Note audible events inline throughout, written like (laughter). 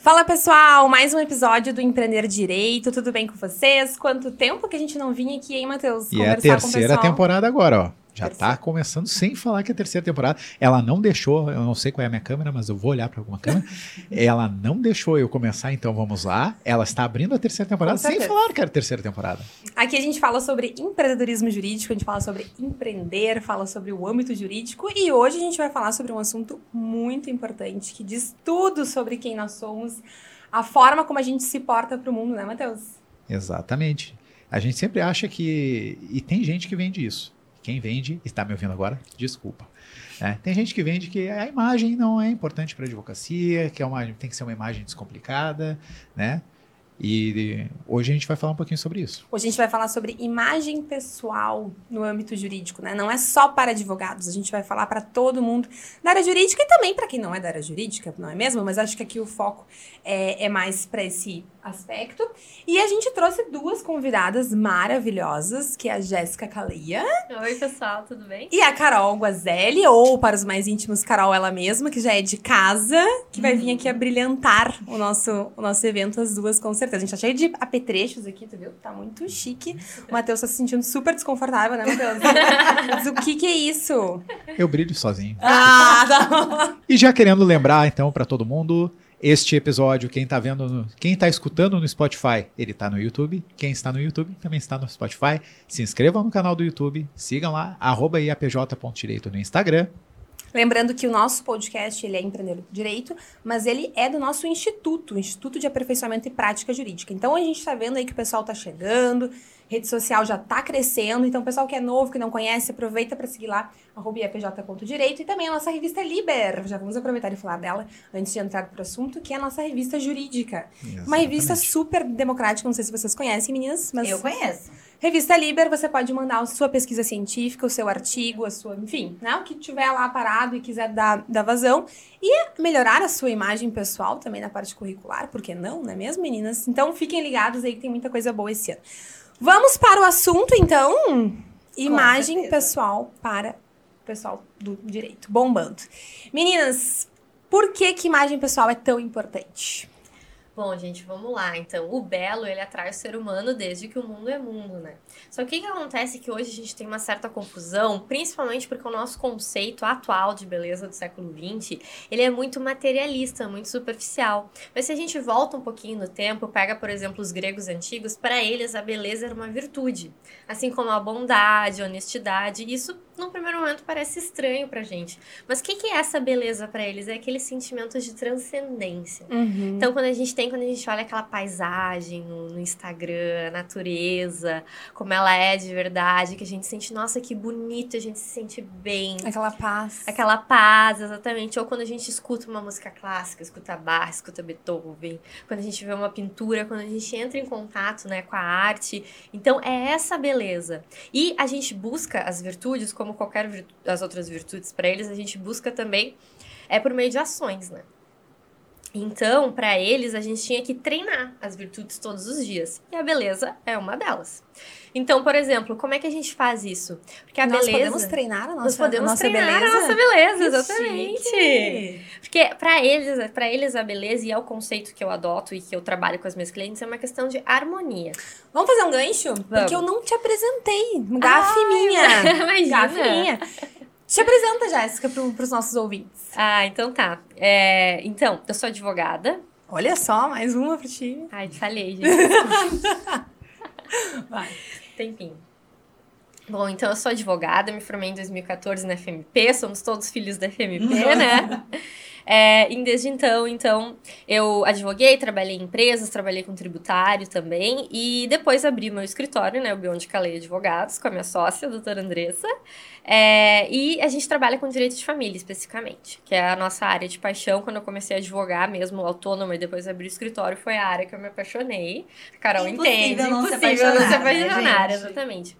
Fala pessoal, mais um episódio do Empreender Direito. Tudo bem com vocês? Quanto tempo que a gente não vinha aqui, hein, Matheus? E é a terceira temporada agora, ó. Já está começando sem falar que é a terceira temporada. Ela não deixou, eu não sei qual é a minha câmera, mas eu vou olhar para alguma câmera. (laughs) ela não deixou eu começar, então vamos lá. Ela está abrindo a terceira temporada sem falar que era a terceira temporada. Aqui a gente fala sobre empreendedorismo jurídico, a gente fala sobre empreender, fala sobre o âmbito jurídico e hoje a gente vai falar sobre um assunto muito importante que diz tudo sobre quem nós somos, a forma como a gente se porta para o mundo, né, Matheus? Exatamente. A gente sempre acha que. E tem gente que vende isso quem vende, está me ouvindo agora, desculpa. É, tem gente que vende que a imagem não é importante para a advocacia, que é uma, tem que ser uma imagem descomplicada, né? E hoje a gente vai falar um pouquinho sobre isso. Hoje a gente vai falar sobre imagem pessoal no âmbito jurídico, né? Não é só para advogados, a gente vai falar para todo mundo da área jurídica e também para quem não é da área jurídica, não é mesmo? Mas acho que aqui o foco é, é mais para esse aspecto. E a gente trouxe duas convidadas maravilhosas, que é a Jéssica Caleia. Oi, pessoal, tudo bem? E a Carol Guazelli, ou para os mais íntimos, Carol ela mesma, que já é de casa, que vai vir aqui a brilhantar o nosso, o nosso evento, as duas com certeza. A gente tá cheio de apetrechos aqui, tu viu? Tá muito chique. O Matheus tá se sentindo super desconfortável, né, Matheus? (laughs) Mas o que que é isso? Eu brilho sozinho. Ah, tá E já querendo lembrar, então, para todo mundo, este episódio, quem está vendo, no, quem está escutando no Spotify, ele está no YouTube. Quem está no YouTube também está no Spotify. Se inscrevam no canal do YouTube, sigam lá, arroba iapj.direito no Instagram. Lembrando que o nosso podcast ele é Empreender Direito, mas ele é do nosso instituto, o Instituto de Aperfeiçoamento e Prática Jurídica. Então a gente está vendo aí que o pessoal está chegando, rede social já está crescendo, então o pessoal que é novo, que não conhece, aproveita para seguir lá, @epj.direito e também a nossa revista Liber, já vamos aproveitar e falar dela antes de entrar para o assunto, que é a nossa revista jurídica. Exatamente. Uma revista super democrática, não sei se vocês conhecem, meninas, mas... Eu conheço. Revista Liber, você pode mandar a sua pesquisa científica, o seu artigo, a sua, enfim, né? O que tiver lá parado e quiser dar, dar vazão. E melhorar a sua imagem pessoal também na parte curricular, por que não, não é mesmo, meninas? Então fiquem ligados aí que tem muita coisa boa esse ano. Vamos para o assunto, então. Imagem pessoal para o pessoal do direito. Bombando. Meninas, por que, que imagem pessoal é tão importante? Bom, gente, vamos lá. Então, o belo, ele atrai o ser humano desde que o mundo é mundo, né? Só que o que acontece é que hoje a gente tem uma certa confusão, principalmente porque o nosso conceito atual de beleza do século XX, ele é muito materialista, muito superficial. Mas se a gente volta um pouquinho no tempo, pega, por exemplo, os gregos antigos, para eles a beleza era uma virtude. Assim como a bondade, a honestidade, isso num primeiro momento parece estranho pra gente. Mas o que, que é essa beleza para eles? É aquele sentimento de transcendência. Uhum. Então, quando a gente tem, quando a gente olha aquela paisagem no, no, Instagram, a natureza, como ela é de verdade, que a gente sente, nossa, que bonito, a gente se sente bem. Aquela paz. Aquela paz, exatamente. Ou quando a gente escuta uma música clássica, escuta Bach, escuta Beethoven, quando a gente vê uma pintura, quando a gente entra em contato né, com a arte. Então, é essa beleza. E a gente busca as virtudes como como qualquer as outras virtudes para eles, a gente busca também é por meio de ações, né? Então, para eles, a gente tinha que treinar as virtudes todos os dias. E a beleza é uma delas. Então, por exemplo, como é que a gente faz isso? Porque a nós beleza. podemos treinar a nossa, nós podemos nossa treinar beleza. a nossa beleza, exatamente. Porque para eles, para eles a beleza e é o conceito que eu adoto e que eu trabalho com as minhas clientes é uma questão de harmonia. Vamos fazer um gancho? Vamos. Porque eu não te apresentei. Gafe ah, minha. (laughs) Imagina. Gafe minha. Te apresenta, Jéssica, para os nossos ouvintes. Ah, então tá. É, então, eu sou advogada. Olha só, mais uma para ti. Ai, falei, gente. (laughs) Vai. Tempinho. Bom, então eu sou advogada, me formei em 2014 na FMP, somos todos filhos da FMP, né? (laughs) É, e desde então, então, eu advoguei, trabalhei em empresas, trabalhei com tributário também, e depois abri meu escritório, né, o Beyond Calei Advogados, com a minha sócia, a doutora Andressa, é, e a gente trabalha com direito de família, especificamente, que é a nossa área de paixão, quando eu comecei a advogar mesmo, autônoma, e depois abri o escritório, foi a área que eu me apaixonei. A Carol impossível entende, não impossível não se apaixonar, né, exatamente.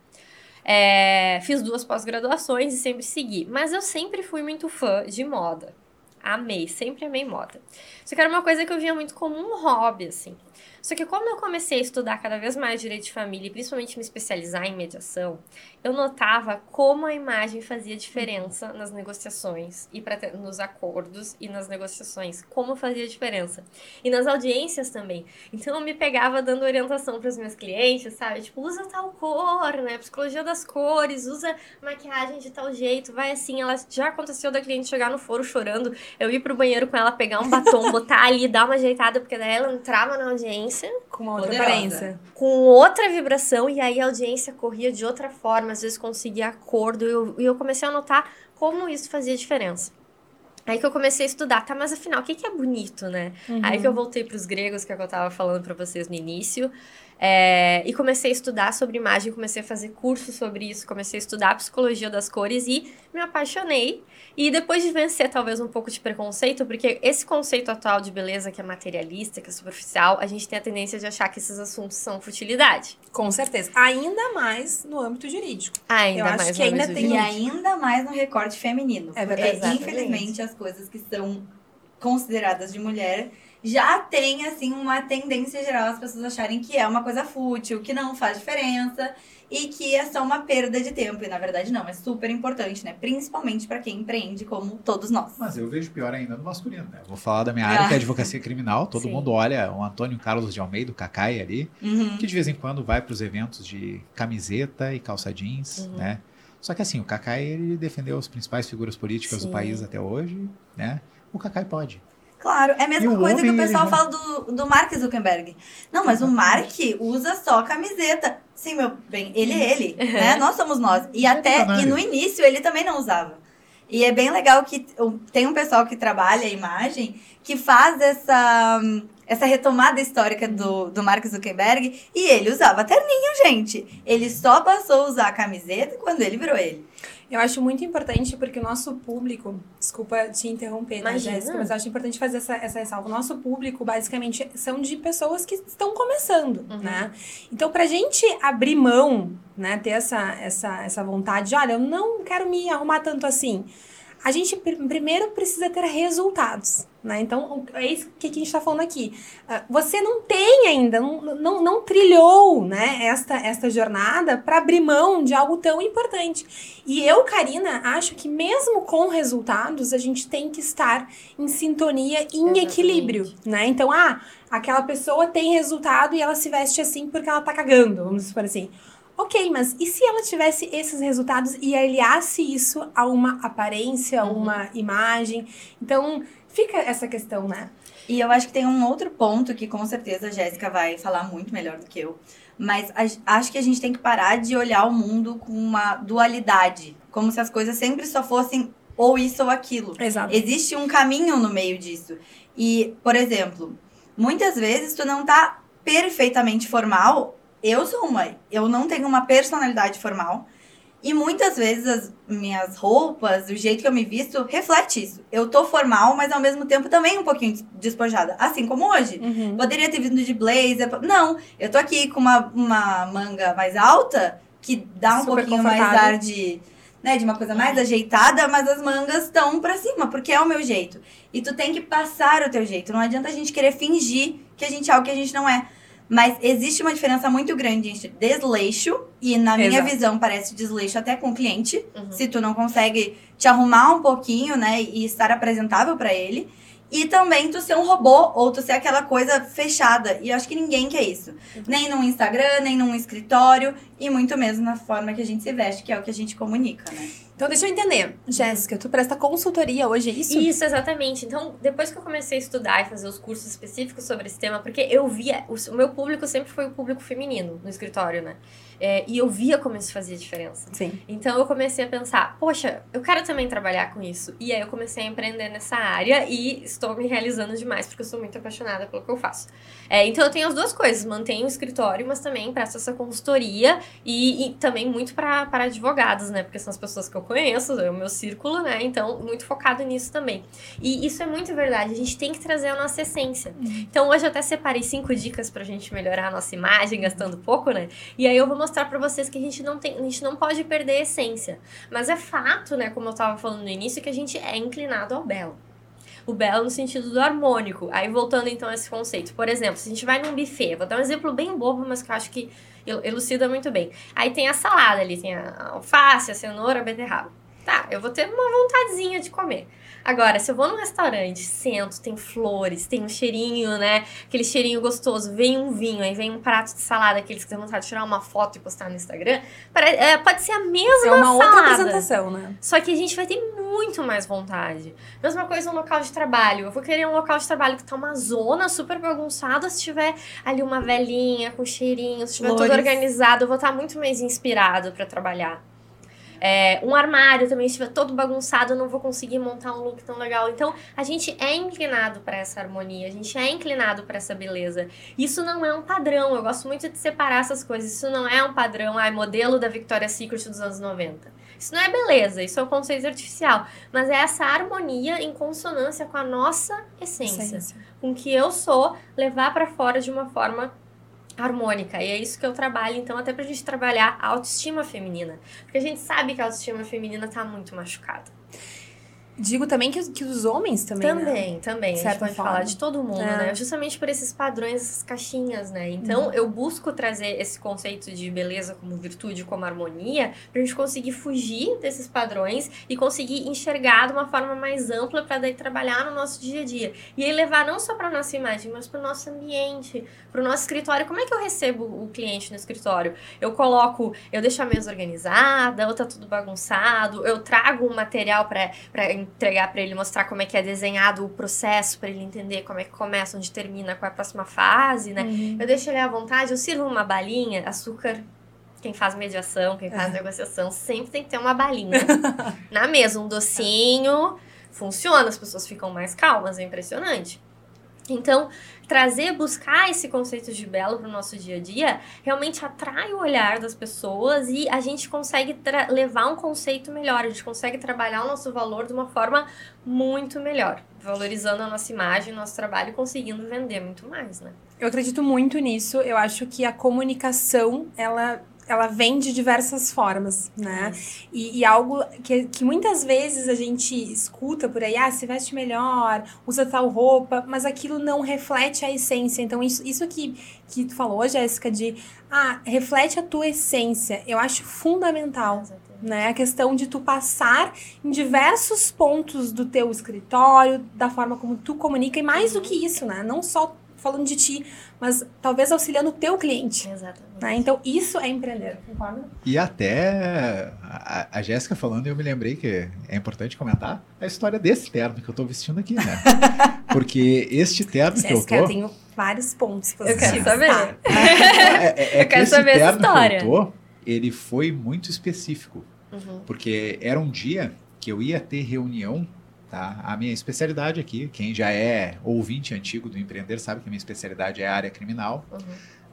É, fiz duas pós-graduações e sempre segui. Mas eu sempre fui muito fã de moda. Amei, sempre amei moda. Só que era uma coisa que eu via muito como um hobby, assim. Só que como eu comecei a estudar cada vez mais direito de família e principalmente me especializar em mediação, eu notava como a imagem fazia diferença nas negociações e pra, nos acordos e nas negociações, como fazia diferença. E nas audiências também. Então eu me pegava dando orientação para os meus clientes, sabe? Tipo, usa tal cor, né? Psicologia das cores, usa maquiagem de tal jeito, vai assim. Ela já aconteceu da cliente chegar no foro chorando, eu ir pro banheiro com ela, pegar um batom, (laughs) botar ali, dar uma ajeitada, porque daí ela entrava na audiência Com uma outra Poderosa. aparência. com outra vibração e aí a audiência corria de outra forma, às vezes conseguia acordo e eu, e eu comecei a notar como isso fazia diferença. Aí que eu comecei a estudar, tá, mas afinal, o que, que é bonito, né? Aí que eu voltei para os gregos, que é o que eu tava falando para vocês no início, é, e comecei a estudar sobre imagem, comecei a fazer cursos sobre isso, comecei a estudar a psicologia das cores e me apaixonei. E depois de vencer talvez um pouco de preconceito, porque esse conceito atual de beleza que é materialista, que é superficial, a gente tem a tendência de achar que esses assuntos são futilidade. Com certeza. Ainda mais no âmbito jurídico. Ainda Eu acho mais que ainda tem E muito. ainda mais no recorte feminino. É Porque, verdade. infelizmente, as coisas que são consideradas de mulher já tem, assim, uma tendência geral as pessoas acharem que é uma coisa fútil, que não faz diferença e que é só uma perda de tempo. E, na verdade, não. É super importante, né? Principalmente pra quem empreende, como todos nós. Mas eu vejo pior ainda no masculino, né? Vou falar da minha área, que é advocacia criminal. Todo Sim. mundo olha o Antônio Carlos de Almeida, o Cacai ali, Uhum. que de vez em quando vai para os eventos de camiseta e calça jeans, Uhum. né? Só que assim, o Cacai, ele defendeu as principais figuras políticas Sim. do país até hoje, né? O Cacai pode. Claro, é a mesma coisa que o homem, pessoal ele fala do, do Mark Zuckerberg. Não, mas o Mark usa só camiseta. Sim, meu bem, ele é ele, né? Nós somos nós. E até, verdade. e no início ele também não usava. E é bem legal que tem um pessoal que trabalha a imagem que faz essa, essa retomada histórica do, do Mark Zuckerberg e ele usava terninho, gente. Ele só passou a usar a camiseta quando ele virou ele. Eu acho muito importante porque o nosso público, desculpa te interromper, tá, Imagina. Jéssica, mas eu acho importante fazer essa, essa ressalva. O nosso público, basicamente, são de pessoas que estão começando, Uhum. né? Então, pra gente abrir mão, né, ter essa, essa, essa vontade de, olha, eu não quero me arrumar tanto assim. A gente pr- primeiro precisa ter resultados, né? Então, é isso que a gente está falando aqui. Ah, Você não tem ainda, não, não, não trilhou, né, esta, esta jornada para abrir mão de algo tão importante. E eu, Karina, acho que mesmo com resultados, a gente tem que estar em sintonia, em Exatamente. equilíbrio, né? Então, ah, aquela pessoa tem resultado e ela se veste assim porque ela tá cagando, vamos supor assim. Ok, mas e se ela tivesse esses resultados e aliasse isso a uma aparência, a Uhum. uma imagem? Então, fica essa questão, né? E eu acho que tem um outro ponto que com certeza a Jéssica vai falar muito melhor do que eu. Mas a- acho que a gente tem que parar de olhar o mundo com uma dualidade. Como se as coisas sempre só fossem ou isso ou aquilo. Exato. Existe um caminho no meio disso. E, por exemplo, muitas vezes tu não tá perfeitamente formal. Eu sou uma, eu não tenho uma personalidade formal. E muitas vezes as minhas roupas, o jeito que eu me visto, reflete isso. Eu tô formal, mas ao mesmo tempo também um pouquinho des- despojada. Assim como hoje. Uhum. Poderia ter vindo de blazer. Não, eu tô aqui com uma, uma manga mais alta, que dá um Super pouquinho mais ar de, né, de uma coisa mais ajeitada, mas as mangas estão pra cima, porque é o meu jeito. E tu tem que passar o teu jeito. Não adianta a gente querer fingir que a gente é algo que a gente não é. Mas existe uma diferença muito grande entre desleixo, e na minha Exato. visão parece desleixo até com o cliente, Uhum. se tu não consegue te arrumar um pouquinho, né, e estar apresentável pra ele. E também tu ser um robô, ou tu ser aquela coisa fechada. E eu acho que ninguém quer isso. Nem num Instagram, nem num escritório, e muito menos na forma que a gente se veste, que é o que a gente comunica, né? Então, deixa eu entender. Jéssica, tu presta consultoria hoje, é isso? Isso, exatamente. Então, depois que eu comecei a estudar e fazer os cursos específicos sobre esse tema, porque eu via, o, meu público sempre foi o público feminino no escritório, né? É, e eu via como isso fazia diferença. Sim. Então eu comecei a pensar, poxa, eu quero também trabalhar com isso. E aí eu comecei a empreender nessa área e estou me realizando demais, porque eu sou muito apaixonada pelo que eu faço. É, então eu tenho as duas coisas, mantenho o escritório, mas também presto essa consultoria e, e também muito para advogados, né? Porque são as pessoas que eu conheço, é o meu círculo, né? Então, muito focado nisso também. E isso é muito verdade, a gente tem que trazer a nossa essência. Então hoje eu até separei cinco dicas pra gente melhorar a nossa imagem, gastando pouco, né? E aí eu vou mostrar pra vocês que a gente não tem, a gente não pode perder a essência. Mas é fato, né, como eu tava falando no início, que a gente é inclinado ao belo. o belo no sentido do harmônico. Aí voltando então a esse conceito. Por exemplo, se a gente vai num buffet, vou dar um exemplo bem bobo, mas que eu acho que elucida muito bem. Aí tem a salada ali, tem a alface, a cenoura, a beterraba. Tá, eu vou ter uma vontadezinha de comer. Agora, se eu vou num restaurante, sento, tem flores, tem um cheirinho, né? Aquele cheirinho gostoso, vem um vinho, aí vem um prato de salada, aqueles que têm vontade de tirar uma foto e postar no Instagram, é, pode ser a mesma É uma salada. outra apresentação, né? Só que a gente vai ter muito mais vontade. Mesma coisa no local de trabalho. Eu vou querer um local de trabalho que tá uma zona super bagunçada. Se tiver ali uma velhinha com cheirinho, se tiver tudo Flores. organizado, eu vou estar muito mais inspirado para trabalhar. É, um armário também, se estiver todo bagunçado, eu não vou conseguir montar um look tão legal. Então, a gente é inclinado para essa harmonia, a gente é inclinado para essa beleza. Isso não é um padrão, eu gosto muito de separar essas coisas. Isso não é um padrão, ai, modelo da Victoria's Secret dos anos 90. Isso não é beleza, isso é um conceito artificial. Mas é essa harmonia em consonância com a nossa essência. Essência. Com o que eu sou, levar para fora de uma forma harmônica. E é isso que eu trabalho, então, até pra gente trabalhar a autoestima feminina. Porque a gente sabe que a autoestima feminina tá muito machucada. Digo também que, que os homens também, né? Também, também. A gente certa pode forma. falar de todo mundo, É. né? Justamente por esses padrões, essas caixinhas, né? Então, Uhum. eu busco trazer esse conceito de beleza como virtude, como harmonia, pra gente conseguir fugir desses padrões e conseguir enxergar de uma forma mais ampla pra daí trabalhar no nosso dia a dia. E aí levar não só pra nossa imagem, mas pro nosso ambiente, pro nosso escritório. Como é que eu recebo o cliente no escritório? Eu coloco, eu deixo a mesa organizada, ou tá tudo bagunçado, eu trago um material pra para entregar pra ele, mostrar como é que é desenhado o processo, pra ele entender como é que começa, onde termina, qual é a próxima fase, né? Uhum. Eu deixo ele à vontade, eu sirvo uma balinha, açúcar. Quem faz mediação, quem É. faz negociação, sempre tem que ter uma balinha (laughs) na mesa, um docinho. Funciona, as pessoas ficam mais calmas, é impressionante. Então, trazer, buscar esse conceito de belo para o nosso dia a dia, realmente atrai o olhar das pessoas e a gente consegue levar um conceito melhor, a gente consegue trabalhar o nosso valor de uma forma muito melhor, valorizando a nossa imagem, nosso trabalho e conseguindo vender muito mais, né? Eu acredito muito nisso. Eu acho que a comunicação, ela, ela vem de diversas formas, né? E, e algo que, que muitas vezes a gente escuta por aí, ah, se veste melhor, usa tal roupa, mas aquilo não reflete a essência. Então, isso, isso que, que tu falou, Jéssica, de, ah, reflete a tua essência, eu acho fundamental né? A questão de tu passar em diversos pontos do teu escritório, da forma como tu comunica, e mais do que isso, né? Não só falando de ti, mas talvez auxiliando o teu cliente. Exatamente. Né? Então, isso é empreender, concorda? E até a, a Jéssica falando, eu me lembrei que é importante comentar a história desse terno que eu tô vestindo aqui, né? (laughs) Porque este terno que eu Jéssica, eu tô. tenho vários pontos Eu quero positivos, saber. tá? (laughs) É, é- é Eu que quero esse saber essa terno história. que eu tô, ele foi muito específico. Uhum. Porque era um dia que eu ia ter reunião, tá? A minha especialidade aqui, quem já é ouvinte antigo do Empreender sabe que a minha especialidade é a área criminal. Uhum.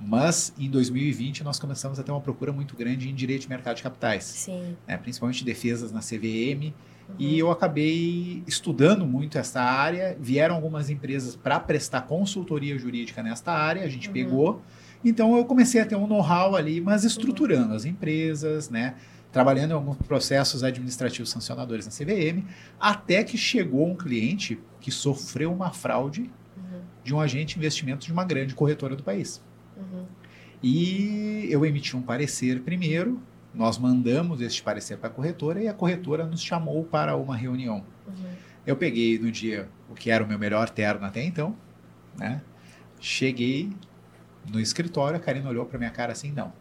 Mas em 2020 nós começamos a ter uma procura muito grande em direito de mercado de capitais, Sim. né? principalmente defesas na CVM. Uhum. E eu acabei estudando muito essa área. Vieram algumas empresas para prestar consultoria jurídica nesta área, a gente Uhum. pegou. Então eu comecei a ter um know-how ali, mas estruturando as empresas, né? Trabalhando em alguns processos administrativos sancionadores na CVM, até que chegou um cliente que sofreu uma fraude Uhum. de um agente de investimento de uma grande corretora do país. Uhum. E eu emiti um parecer primeiro, nós mandamos este parecer para a corretora e a corretora nos chamou para uma reunião. Uhum. Eu peguei no dia o que era o meu melhor terno até então, né? Cheguei no escritório, a Karina olhou para minha cara assim, não.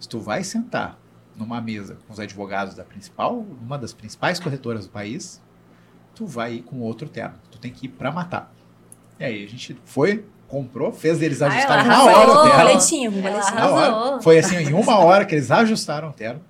Se tu vai sentar numa mesa com os advogados da principal, uma das principais corretoras do país, tu vai ir com outro terno. Tu tem que ir para matar. E aí a gente foi, comprou, fez eles Ah, ajustarem na hora o terno. Boletinho, boletinho. Foi assim, em uma hora que eles ajustaram o terno.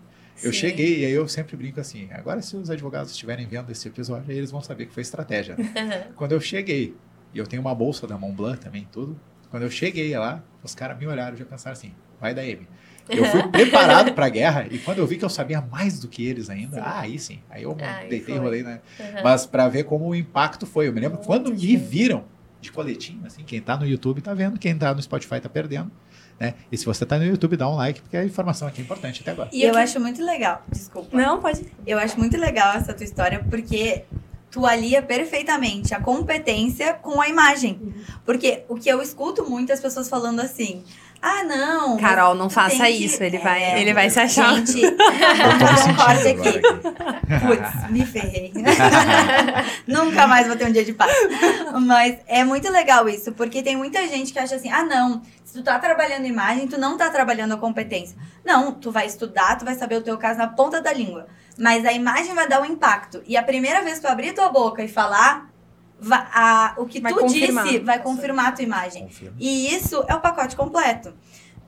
Eu Sim. cheguei e aí eu sempre brinco assim. Agora, se os advogados estiverem vendo esse episódio, eles vão saber que foi estratégia. (laughs) né? Uhum. Quando eu cheguei, e eu tenho uma bolsa da Montblanc também, tudo. Quando eu cheguei lá, os caras me olharam e já pensaram assim: vai da M. Eu fui (laughs) preparado para a guerra e quando eu vi que eu sabia mais do que eles ainda, Sim. ah, aí sim. Aí eu Aí deitei e rolei, né? Uhum. Mas para ver como o impacto foi. Eu me lembro Muito quando me viram de coletinho, assim, quem tá no YouTube tá vendo, quem tá no Spotify tá perdendo. Né? E se você tá no YouTube, dá um like, porque a informação aqui é importante até agora. E eu acho muito legal, desculpa. Não, pode. Eu acho muito legal essa tua história, porque tu alia perfeitamente a competência com a imagem. Porque o que eu escuto muitas pessoas falando assim: ah, não. Carol, não faça que- isso, ele vai, É, ele vai se achar. (laughs) Gente, um corte aqui. Putz, me ferrei. (laughs) Nunca mais vou ter um dia de paz. Mas é muito legal isso, porque tem muita gente que acha assim: ah, não, se tu tá trabalhando imagem, tu não tá trabalhando a competência. Não, tu vai estudar, tu vai saber o teu caso na ponta da língua. Mas a imagem vai dar um impacto. E a primeira vez que tu abrir tua boca e falar, a- o que Vai tu confirmar. disse vai confirmar a tua imagem. Confirmo. E isso é o pacote completo.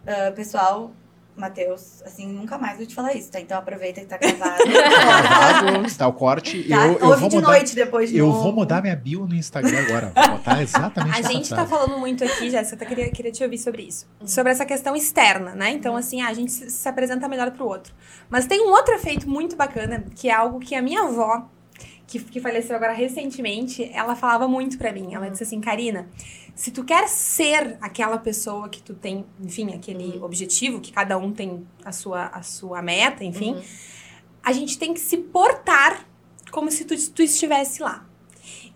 Ah, pessoal, Matheus, assim, nunca mais vou te falar isso, tá? Então aproveita que tá gravado. (laughs) Gravado, está o corte. Tá? Eu, eu Ouve vou de mudar, noite depois de eu novo. vou mudar minha bio no Instagram agora. Vou botar exatamente A gente tá falando muito aqui, Jéssica, até queria, queria te ouvir sobre isso. Sobre essa questão externa, né? Então, assim, a gente se, se apresenta melhor pro outro. Mas tem um outro efeito muito bacana, que é algo que a minha avó, que, que faleceu agora recentemente, ela falava muito pra mim. Ela disse assim, Karina, se tu quer ser aquela pessoa que tu tem, enfim, aquele objetivo, que cada um tem a sua, a sua meta, enfim, Uhum. a gente tem que se portar como se tu, tu estivesse lá.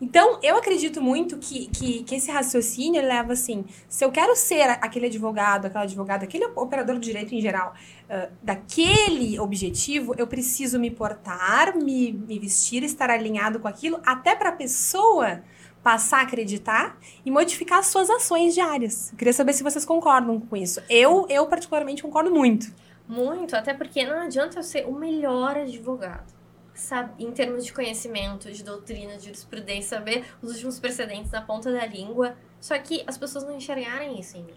Então, eu acredito muito que, que, que esse raciocínio leva assim: se eu quero ser aquele advogado, aquela advogada, aquele operador de direito em geral, ah, daquele objetivo, eu preciso me portar, me, me vestir, estar alinhado com aquilo, até para a pessoa passar a acreditar e modificar as suas ações diárias. Eu queria saber se vocês concordam com isso. Eu, eu particularmente, concordo muito. Muito, até porque não adianta eu ser o melhor advogado. Sabe, em termos de conhecimento, de doutrina, de jurisprudência, saber os últimos precedentes na ponta da língua. Só que as pessoas não enxergarem isso em mim.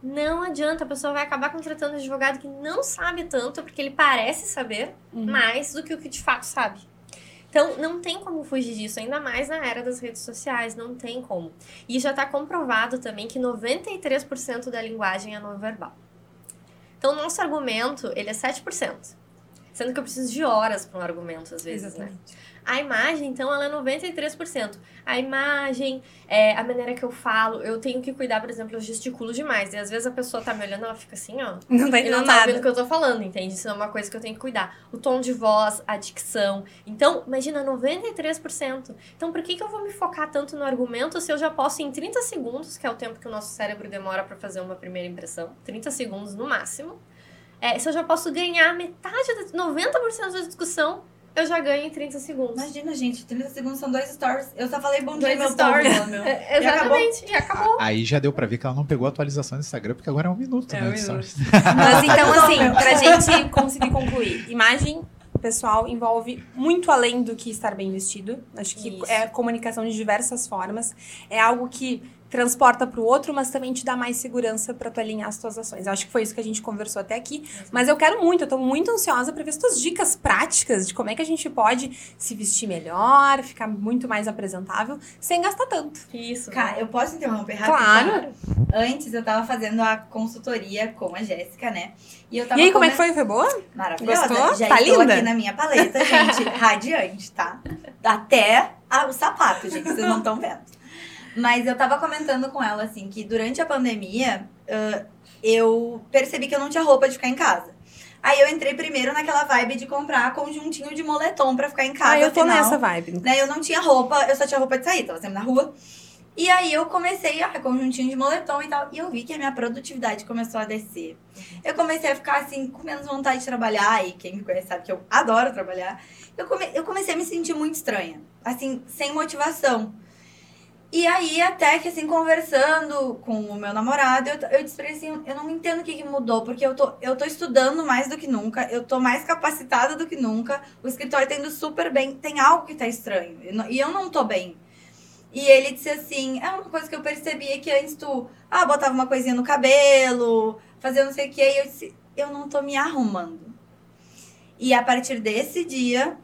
Não adianta, a pessoa vai acabar contratando um advogado que não sabe tanto, porque ele parece saber mais do que o que de fato sabe. Então, não tem como fugir disso, ainda mais na era das redes sociais, não tem como. E já está comprovado também que 93% da linguagem é não verbal. Então, o nosso argumento, ele é 7%. Sendo que eu preciso de horas para um argumento, às vezes, né? A imagem, então, ela é 93%. A imagem, é, a maneira que eu falo, eu tenho que cuidar, por exemplo, eu gesticulo demais. E às vezes a pessoa tá me olhando, ela fica assim, ó. Não tá E não entendendo tá ouvindo o nada. que eu tô falando, entende? Isso é uma coisa que eu tenho que cuidar. O tom de voz, a dicção. Então, imagina, 93%. Então, por que, que eu vou me focar tanto no argumento se eu já posso, em 30 segundos, que é o tempo que o nosso cérebro demora para fazer uma primeira impressão, 30 segundos no máximo, é, se eu já posso ganhar metade, da, 90% da discussão, eu já ganho em 30 segundos. Imagina, gente, 30 segundos são dois stories. Eu só falei bom dia, Dois meu stories. povo, meu. (laughs) É, exatamente, e acabou. Aí já deu pra ver que ela não pegou a atualização do Instagram, porque agora é um minuto, É né? um minuto. stories. (laughs) Mas então, assim, pra gente conseguir concluir, imagem pessoal envolve muito além do que estar bem vestido. Acho que Isso. é comunicação de diversas formas. É algo que transporta pro outro, mas também te dá mais segurança pra tu alinhar as tuas ações. Acho que foi isso que a gente conversou até aqui. Mas eu quero muito, eu tô muito ansiosa pra ver as tuas dicas práticas de como é que a gente pode se vestir melhor, ficar muito mais apresentável, sem gastar tanto. Isso. Cara, eu posso interromper rápido? Claro. Antes eu tava fazendo a consultoria com a Jéssica, né? E eu tava E aí, como é que foi? Foi boa? Maravilhosa. Gostou? Já Tá estou linda? aqui na minha paleta, gente. (laughs) radiante, tá? Até a- o sapato, gente. Vocês não estão vendo. Mas eu tava comentando com ela, assim, que durante a pandemia, ah, eu percebi que eu não tinha roupa de ficar em casa. Aí eu entrei primeiro naquela vibe de comprar conjuntinho de moletom pra ficar em casa. ah, eu tô afinal, nessa vibe. né? Eu não tinha roupa, eu só tinha roupa de sair, tava sempre na rua. E aí eu comecei, ah, conjuntinho de moletom e tal. E eu vi que a minha produtividade começou a descer. Eu comecei a ficar assim, com menos vontade de trabalhar. E quem me conhece sabe que eu adoro trabalhar. Eu, come- eu comecei a me sentir muito estranha. Assim, sem motivação. E aí, até que assim, conversando com o meu namorado, eu, eu disse pra ele assim, eu não entendo o que, que mudou, porque eu tô, eu tô estudando mais do que nunca, eu tô mais capacitada do que nunca, o escritório tá indo super bem, tem algo que tá estranho, e eu não tô bem. E ele disse assim, é uma coisa que eu percebi é que antes tu, ah, botava uma coisinha no cabelo, fazia não sei o que, e eu disse, eu não tô me arrumando. E a partir desse dia,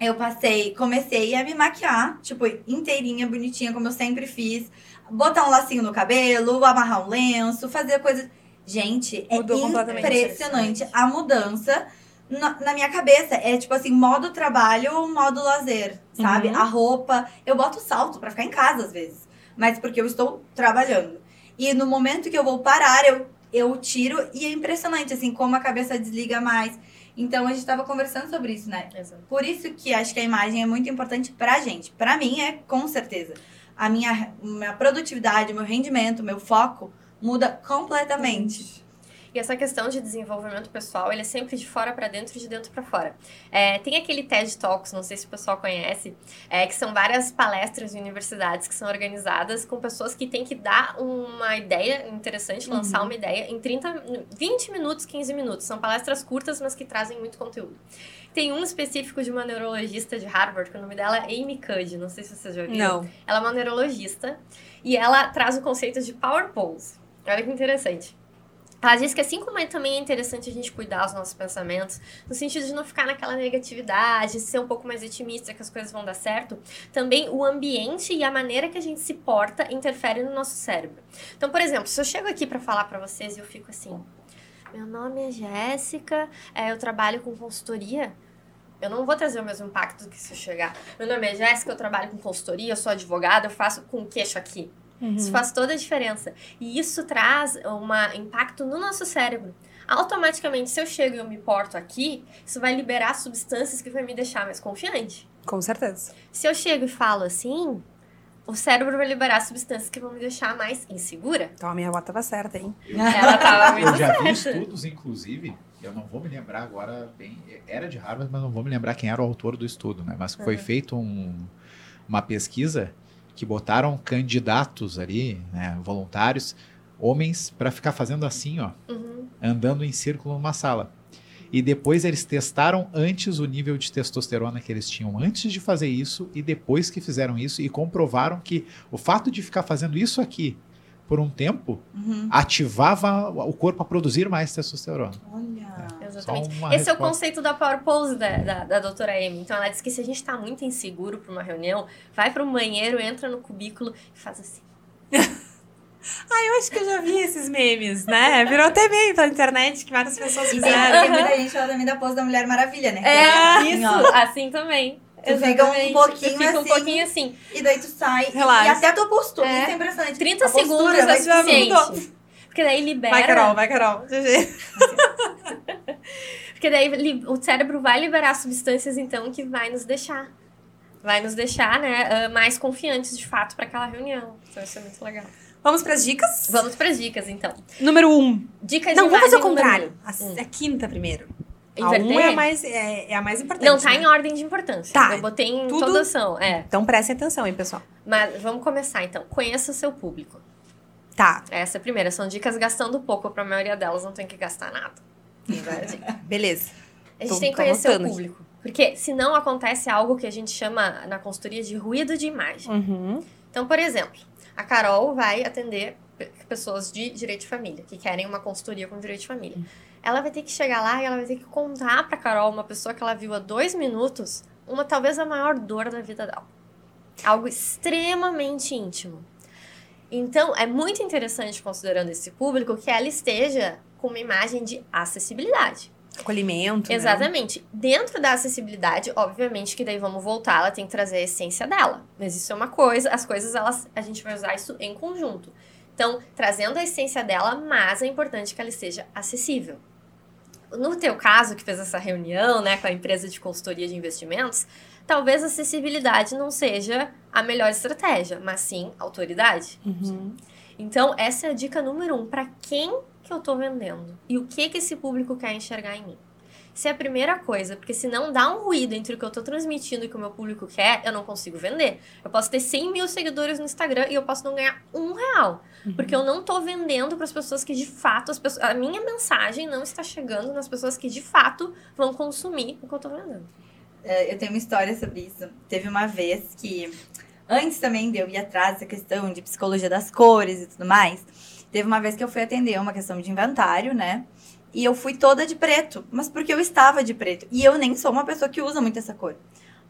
eu passei, comecei a me maquiar, tipo, inteirinha, bonitinha, como eu sempre fiz. Botar um lacinho no cabelo, amarrar um lenço, fazer coisas. Gente, é Mudou completamente. impressionante a mudança na, na minha cabeça. É tipo assim, modo trabalho, modo lazer, sabe? Uhum. A roupa. Eu boto salto pra ficar em casa às vezes. Mas porque eu estou trabalhando. E no momento que eu vou parar, eu, eu tiro. E é impressionante, assim, como a cabeça desliga mais. Então a gente tava conversando sobre isso, né? Exato. Por isso que acho que a imagem é muito importante pra gente. Pra mim é com certeza. A minha, minha produtividade, o meu rendimento, o meu foco muda completamente. E essa questão de desenvolvimento pessoal, ele é sempre de fora para dentro e de dentro para fora. É, tem aquele TED Talks, não sei se o pessoal conhece, é, que são várias palestras de universidades que são organizadas com pessoas que têm que dar uma ideia interessante, lançar uma ideia em 30, 20 minutos, 15 minutos. São palestras curtas, mas que trazem muito conteúdo. Tem um específico de uma neurologista de Harvard, que o nome dela é Amy Cuddy, não sei se vocês já ouviram. Não. Ela é uma neurologista e ela traz o conceito de power pose. Olha que interessante. Ela diz que assim como é também é interessante a gente cuidar dos nossos pensamentos, no sentido de não ficar naquela negatividade, ser um pouco mais otimista que as coisas vão dar certo, também o ambiente e a maneira que a gente se porta interfere no nosso cérebro. Então, por exemplo, se eu chego aqui para falar para vocês e eu fico assim: "Meu nome é Jéssica, é, eu trabalho com consultoria", eu não vou trazer o mesmo impacto que se eu chegar. Meu nome é Jéssica, eu trabalho com consultoria, eu sou advogada, eu faço com queixo aqui. Isso faz toda a diferença. E isso traz um impacto no nosso cérebro. Automaticamente, se eu chego e eu me porto aqui, isso vai liberar substâncias que vai me deixar mais confiante. Com certeza. Se eu chego e falo assim, o cérebro vai liberar substâncias que vão me deixar mais insegura. Então a minha avó tava certa, hein? Ela tava muito Eu já vi certa. estudos, inclusive, eu não vou me lembrar agora bem. Era de Harvard, mas não vou me lembrar quem era o autor do estudo, né? Mas foi feito um- uma pesquisa que botaram candidatos ali, né, voluntários, homens, para ficar fazendo assim, ó, Uhum. andando em círculo numa sala. E depois eles testaram antes o nível de testosterona que eles tinham antes de fazer isso e depois que fizeram isso e comprovaram que o fato de ficar fazendo isso aqui por um tempo Uhum. ativava o corpo a produzir mais testosterona. Olha. Exatamente. Só uma Esse é o resposta. conceito da Power Pose da, da, da doutora Amy. Então, ela diz que se a gente tá muito inseguro pra uma reunião, vai para um banheiro, entra no cubículo e faz assim. (laughs) Eu acho que eu já vi esses memes, né? Virou até meme pela internet que várias pessoas tem, fizeram. tem muita gente fala também da pose da Mulher Maravilha, né? Que É, assim, isso, ó. assim também. Tu fica um pouquinho Tu fica um assim. pouquinho assim. E daí tu sai. Relaxa. E até a tua postura. É. Isso é impressionante. 30 A segundos é suficiente. Porque daí libera. Vai, Carol, vai, Carol. (laughs) Porque daí o cérebro vai liberar substâncias, então, que vai nos deixar. Vai nos deixar, né, ah, mais confiantes de fato para aquela reunião. Então isso é muito legal. Vamos pras dicas? Vamos para as dicas, então. Número um. Dicas Não, de vamos fazer o contrário. A, Hum. a quinta primeiro. A Inverter? um é a mais, é, é a mais importante. Não tá né? em ordem de importância. Tá. Eu botei em Tudo- toda ação. É. Então prestem atenção, hein, pessoal. Mas vamos começar então. Conheça o seu público. Tá, Essa é a primeira. São dicas gastando pouco. Pra maioria delas não tem que gastar nada. (laughs) Beleza. A gente Tô- tem que conhecer o aqui. público. Porque senão acontece algo que a gente chama na consultoria de ruído de imagem. Uhum. Então, por exemplo, a Carol vai atender pe- pessoas de direito de família, que querem uma consultoria com direito de família. Ela vai ter que chegar lá e ela vai ter que contar pra Carol, uma pessoa que ela viu há dois minutos, uma talvez a maior dor da vida dela. Algo extremamente íntimo. Então, é muito interessante, considerando esse público, que ela esteja com uma imagem de acessibilidade. Acolhimento. né? Exatamente. Dentro da acessibilidade, obviamente que daí vamos voltar, ela tem que trazer a essência dela. Mas isso é uma coisa, as coisas elas a gente vai usar isso em conjunto. Então, trazendo a essência dela, mas é importante que ela esteja acessível. No teu caso, que fez essa reunião, né, com a empresa de consultoria de investimentos, talvez a acessibilidade não seja a melhor estratégia, mas sim autoridade. Uhum. Então, essa é a dica número um. Para quem que eu tô vendendo? E o que que esse público quer enxergar em mim? Isso é a primeira coisa, porque se não dá um ruído entre o que eu tô transmitindo e o que o meu público quer, eu não consigo vender. Eu posso ter 100 mil seguidores no Instagram e eu posso não ganhar um real. Porque eu não tô vendendo para as pessoas que de fato, as pessoas, a minha mensagem não está chegando nas pessoas que de fato vão consumir o que eu tô vendendo. É, eu tenho uma história sobre isso. Teve uma vez que, antes também de eu ir atrás dessa questão de psicologia das cores e tudo mais, teve uma vez que eu fui atender uma questão de inventário, né? E eu fui toda de preto, mas porque eu estava de preto. E eu nem sou uma pessoa que usa muito essa cor.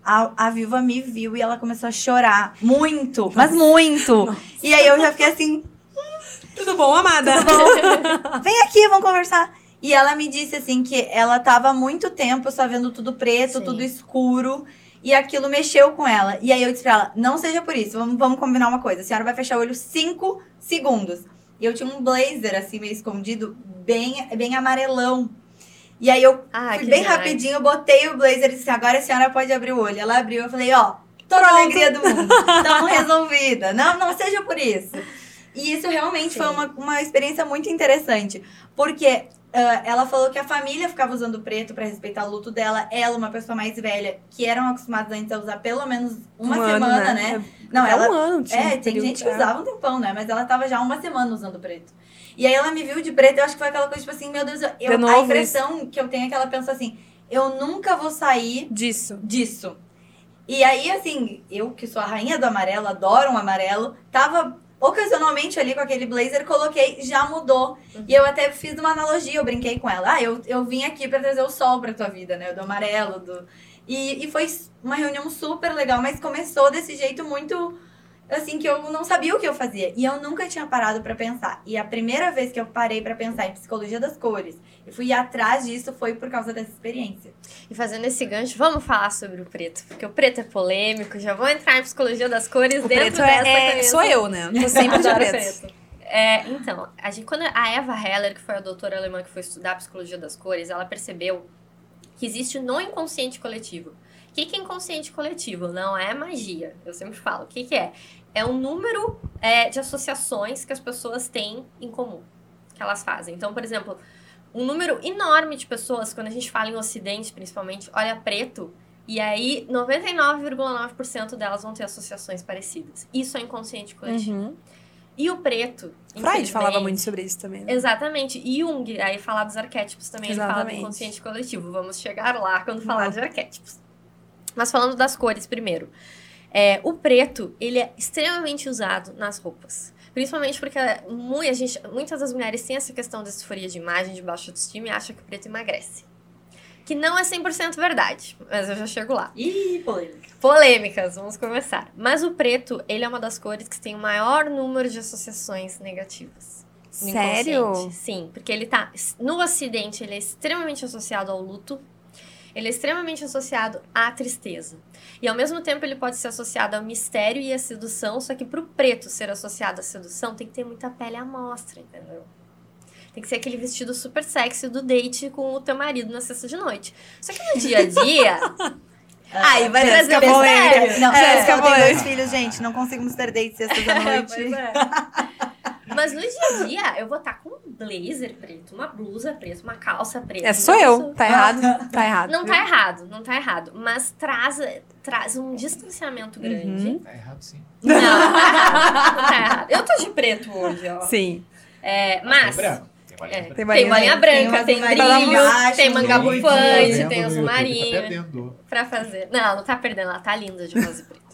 A, a Viva me viu e ela começou a chorar. Muito, mas muito. E aí eu já fiquei assim, Tudo bom, amada? (laughs) vem aqui, vamos conversar. E ela me disse assim que ela tava há muito tempo só vendo tudo preto, Sim. tudo escuro. E aquilo mexeu com ela. E aí eu disse pra ela, não seja por isso, vamos, vamos combinar uma coisa. A senhora vai fechar o olho cinco segundos. E eu tinha um blazer, assim, meio escondido, bem, bem amarelão. E aí eu Ah, fui bem demais. rapidinho, botei o blazer e disse, agora a senhora pode abrir o olho. Ela abriu, eu falei, ó, toda a alegria do mundo. Estão (laughs) resolvida. Não, não seja por isso. E isso realmente Sim. foi uma, uma experiência muito interessante. Porque ah, ela falou que a família ficava usando preto pra respeitar o luto dela. Ela, uma pessoa mais velha, que eram acostumadas antes a usar pelo menos uma Um ano, semana, né? Não, é ela, um ano. tinha é, um tem gente que é. usava um tempão, né? Mas ela tava já uma semana usando preto. E aí ela me viu de preto, eu acho que foi aquela coisa, tipo assim, meu Deus, eu, novo a impressão que eu tenho é que ela pensou assim, eu nunca vou sair Disso. disso. E aí, assim, eu que sou a rainha do amarelo, adoro um amarelo, tava ocasionalmente ali com aquele blazer, coloquei, já mudou. E eu até fiz uma analogia, eu brinquei com ela. Ah, eu, eu vim aqui pra trazer o sol pra tua vida, né? Do amarelo, do... E, e foi uma reunião super legal, mas começou desse jeito muito assim que eu não sabia o que eu fazia e eu nunca tinha parado pra pensar. E a primeira vez que eu parei pra pensar em psicologia das cores e fui atrás disso foi por causa dessa experiência. E fazendo esse gancho, vamos falar sobre o preto. Porque o preto é polêmico, já vou entrar em psicologia das cores O dentro preto dessa é, é cabeça. sou eu, né? Tô sempre de Adoro preto. É, então, a gente, quando a Eva Heller, que foi a doutora alemã que foi estudar psicologia das cores, ela percebeu que existe no inconsciente coletivo. O que, que é inconsciente coletivo? Não é magia. Eu sempre falo. O que, que é? É um número é, de associações que as pessoas têm em comum, que elas fazem. Então, por exemplo, um número enorme de pessoas, quando a gente fala em Ocidente, principalmente, olha preto, e aí 99,9% delas vão ter associações parecidas. Isso é inconsciente coletivo. Uhum. E o preto. Freud falava muito sobre isso também. Né? Exatamente. E Jung, aí falar dos arquétipos também, ele fala do Exatamente. inconsciente coletivo. Vamos chegar lá quando falar Vamos. de arquétipos. Mas falando das cores primeiro. É, o preto, ele é extremamente usado nas roupas. Principalmente porque gente, muitas das mulheres têm essa questão da disforia de imagem, de baixa autoestima e acham que o preto emagrece. Que não é 100% verdade, mas eu já chego lá. Ih, polêmica. Polêmicas, vamos começar. Mas o preto, ele é uma das cores que tem o maior número de associações negativas. no Sério? inconsciente. Sim, porque ele tá. No Ocidente, ele é extremamente associado ao luto. Ele é extremamente associado à tristeza. E ao mesmo tempo ele pode ser associado ao mistério e à sedução, só que pro preto ser associado à sedução tem que ter muita pele à mostra, entendeu? Tem que ser aquele vestido super sexy do date com o teu marido na sexta de noite. Só que no dia a dia, (laughs) Ai, vai trazer Jéssica mistério. Não, É, Jéssica, Jéssica eu tenho polêmica. dois filhos, gente. Não conseguimos ter date sexta da (laughs) noite. Pois é. Mas no dia a dia, eu vou estar com um blazer preto, uma blusa preta, uma calça preta. É, sou eu. Tá errado? Tá errado. Não tá errado, não tá errado. Mas traz, traz um distanciamento grande. Uhum. Tá errado sim. Não, não tá errado. Não tá errado. Eu tô de preto hoje, ó. Sim. É, mas. Tem. Tem É, branca. Tem tem Tem branca, tem marinhas brilho, tem manga Tá bufante, tem azul Tá marinho perdendo. pra fazer. Não, não tá perdendo, ela tá linda de rosa e preto.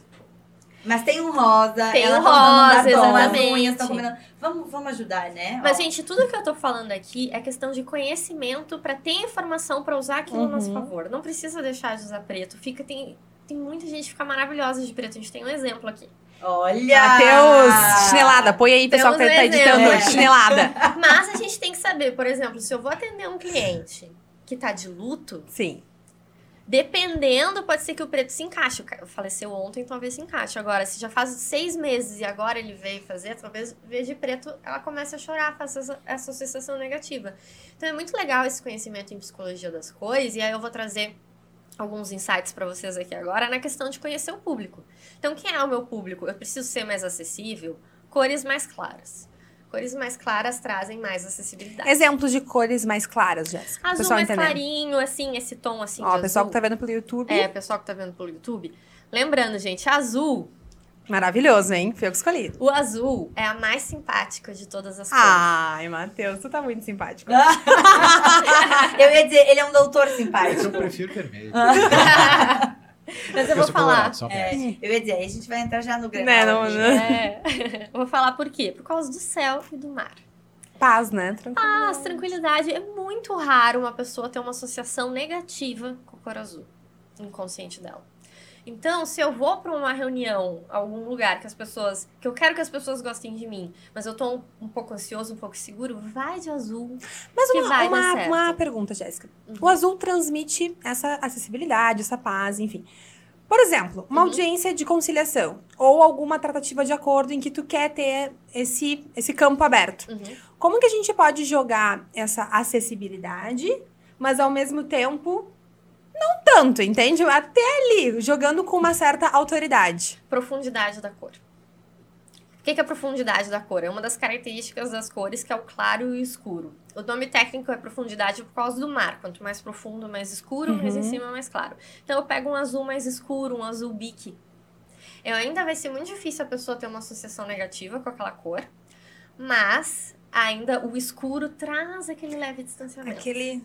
Mas tem um rosa. Tem ela um tá rosa, batom, As exatamente. unhas estão combinando. Vamos, vamos ajudar, né? Mas, Ó. gente, tudo que eu tô falando aqui é questão de conhecimento pra ter informação pra usar aquilo a nosso Uhum. favor. Não precisa deixar de usar preto. Fica, tem, tem muita gente que fica maravilhosa de preto. A gente tem um exemplo aqui. Olha! Matheus, chinelada. Põe aí, pessoal, que Temos tá um editando. exemplo. Chinelada. (laughs) Mas a gente tem que saber, por exemplo, se eu vou atender um cliente que tá de luto, Sim. dependendo, pode ser que o preto se encaixe. Cara faleceu ontem, talvez se encaixe. Agora, se já faz seis meses e agora ele veio fazer, talvez veja de preto, ela comece a chorar, faça essa, essa associação negativa. Então é muito legal esse conhecimento em psicologia das cores, e aí eu vou trazer alguns insights para vocês aqui agora na questão de conhecer o público. Então, quem é o meu público? Eu preciso ser mais acessível? Cores mais claras. Cores mais claras trazem mais acessibilidade. Exemplos de cores mais claras, Jéssica. Azul pessoal mais entender. clarinho, assim, esse tom assim Ó, de o pessoal azul. que tá vendo pelo YouTube. É, pessoal que tá vendo pelo YouTube. Lembrando, gente, azul. Maravilhoso, hein? Foi eu que escolhi. O azul é a mais simpática de todas as cores. Ai, Matheus, tu tá muito simpático. (laughs) eu ia dizer, ele é um doutor Eu simpático. prefiro vermelho. (laughs) Mas eu vou sou falar. colorado, só É, eu ia dizer, aí a gente vai entrar já no grande. Né, não- É, eu vou falar por quê? Por causa do céu e do mar. Paz, né? Tranquilo. Paz, tranquilidade. É muito raro uma pessoa ter uma associação negativa com a cor azul no inconsciente dela. Então, se eu vou para uma reunião, algum lugar que as pessoas, que eu quero que as pessoas gostem de mim, mas eu tô um, um pouco ansioso, um pouco seguro, vai de azul. Mas uma, vai uma, uma pergunta, Jéssica. Uhum. O azul transmite essa acessibilidade, essa paz, enfim. Por exemplo, uma Uhum. audiência de conciliação ou alguma tratativa de acordo em que tu quer ter esse, esse campo aberto. Uhum. Como que a gente pode jogar essa acessibilidade, mas ao mesmo tempo não tanto, entende? Até ali, jogando com uma certa autoridade. Profundidade da cor. O que é a profundidade da cor? É uma das características das cores que é o claro e o escuro. O nome técnico é profundidade por causa do mar. Quanto mais profundo, mais escuro, mais em Uhum. cima, mais claro. Então eu pego um azul mais escuro, um azul bique. Eu ainda vai ser muito difícil a pessoa ter uma associação negativa com aquela cor, mas ainda o escuro traz aquele leve distanciamento. Aquele.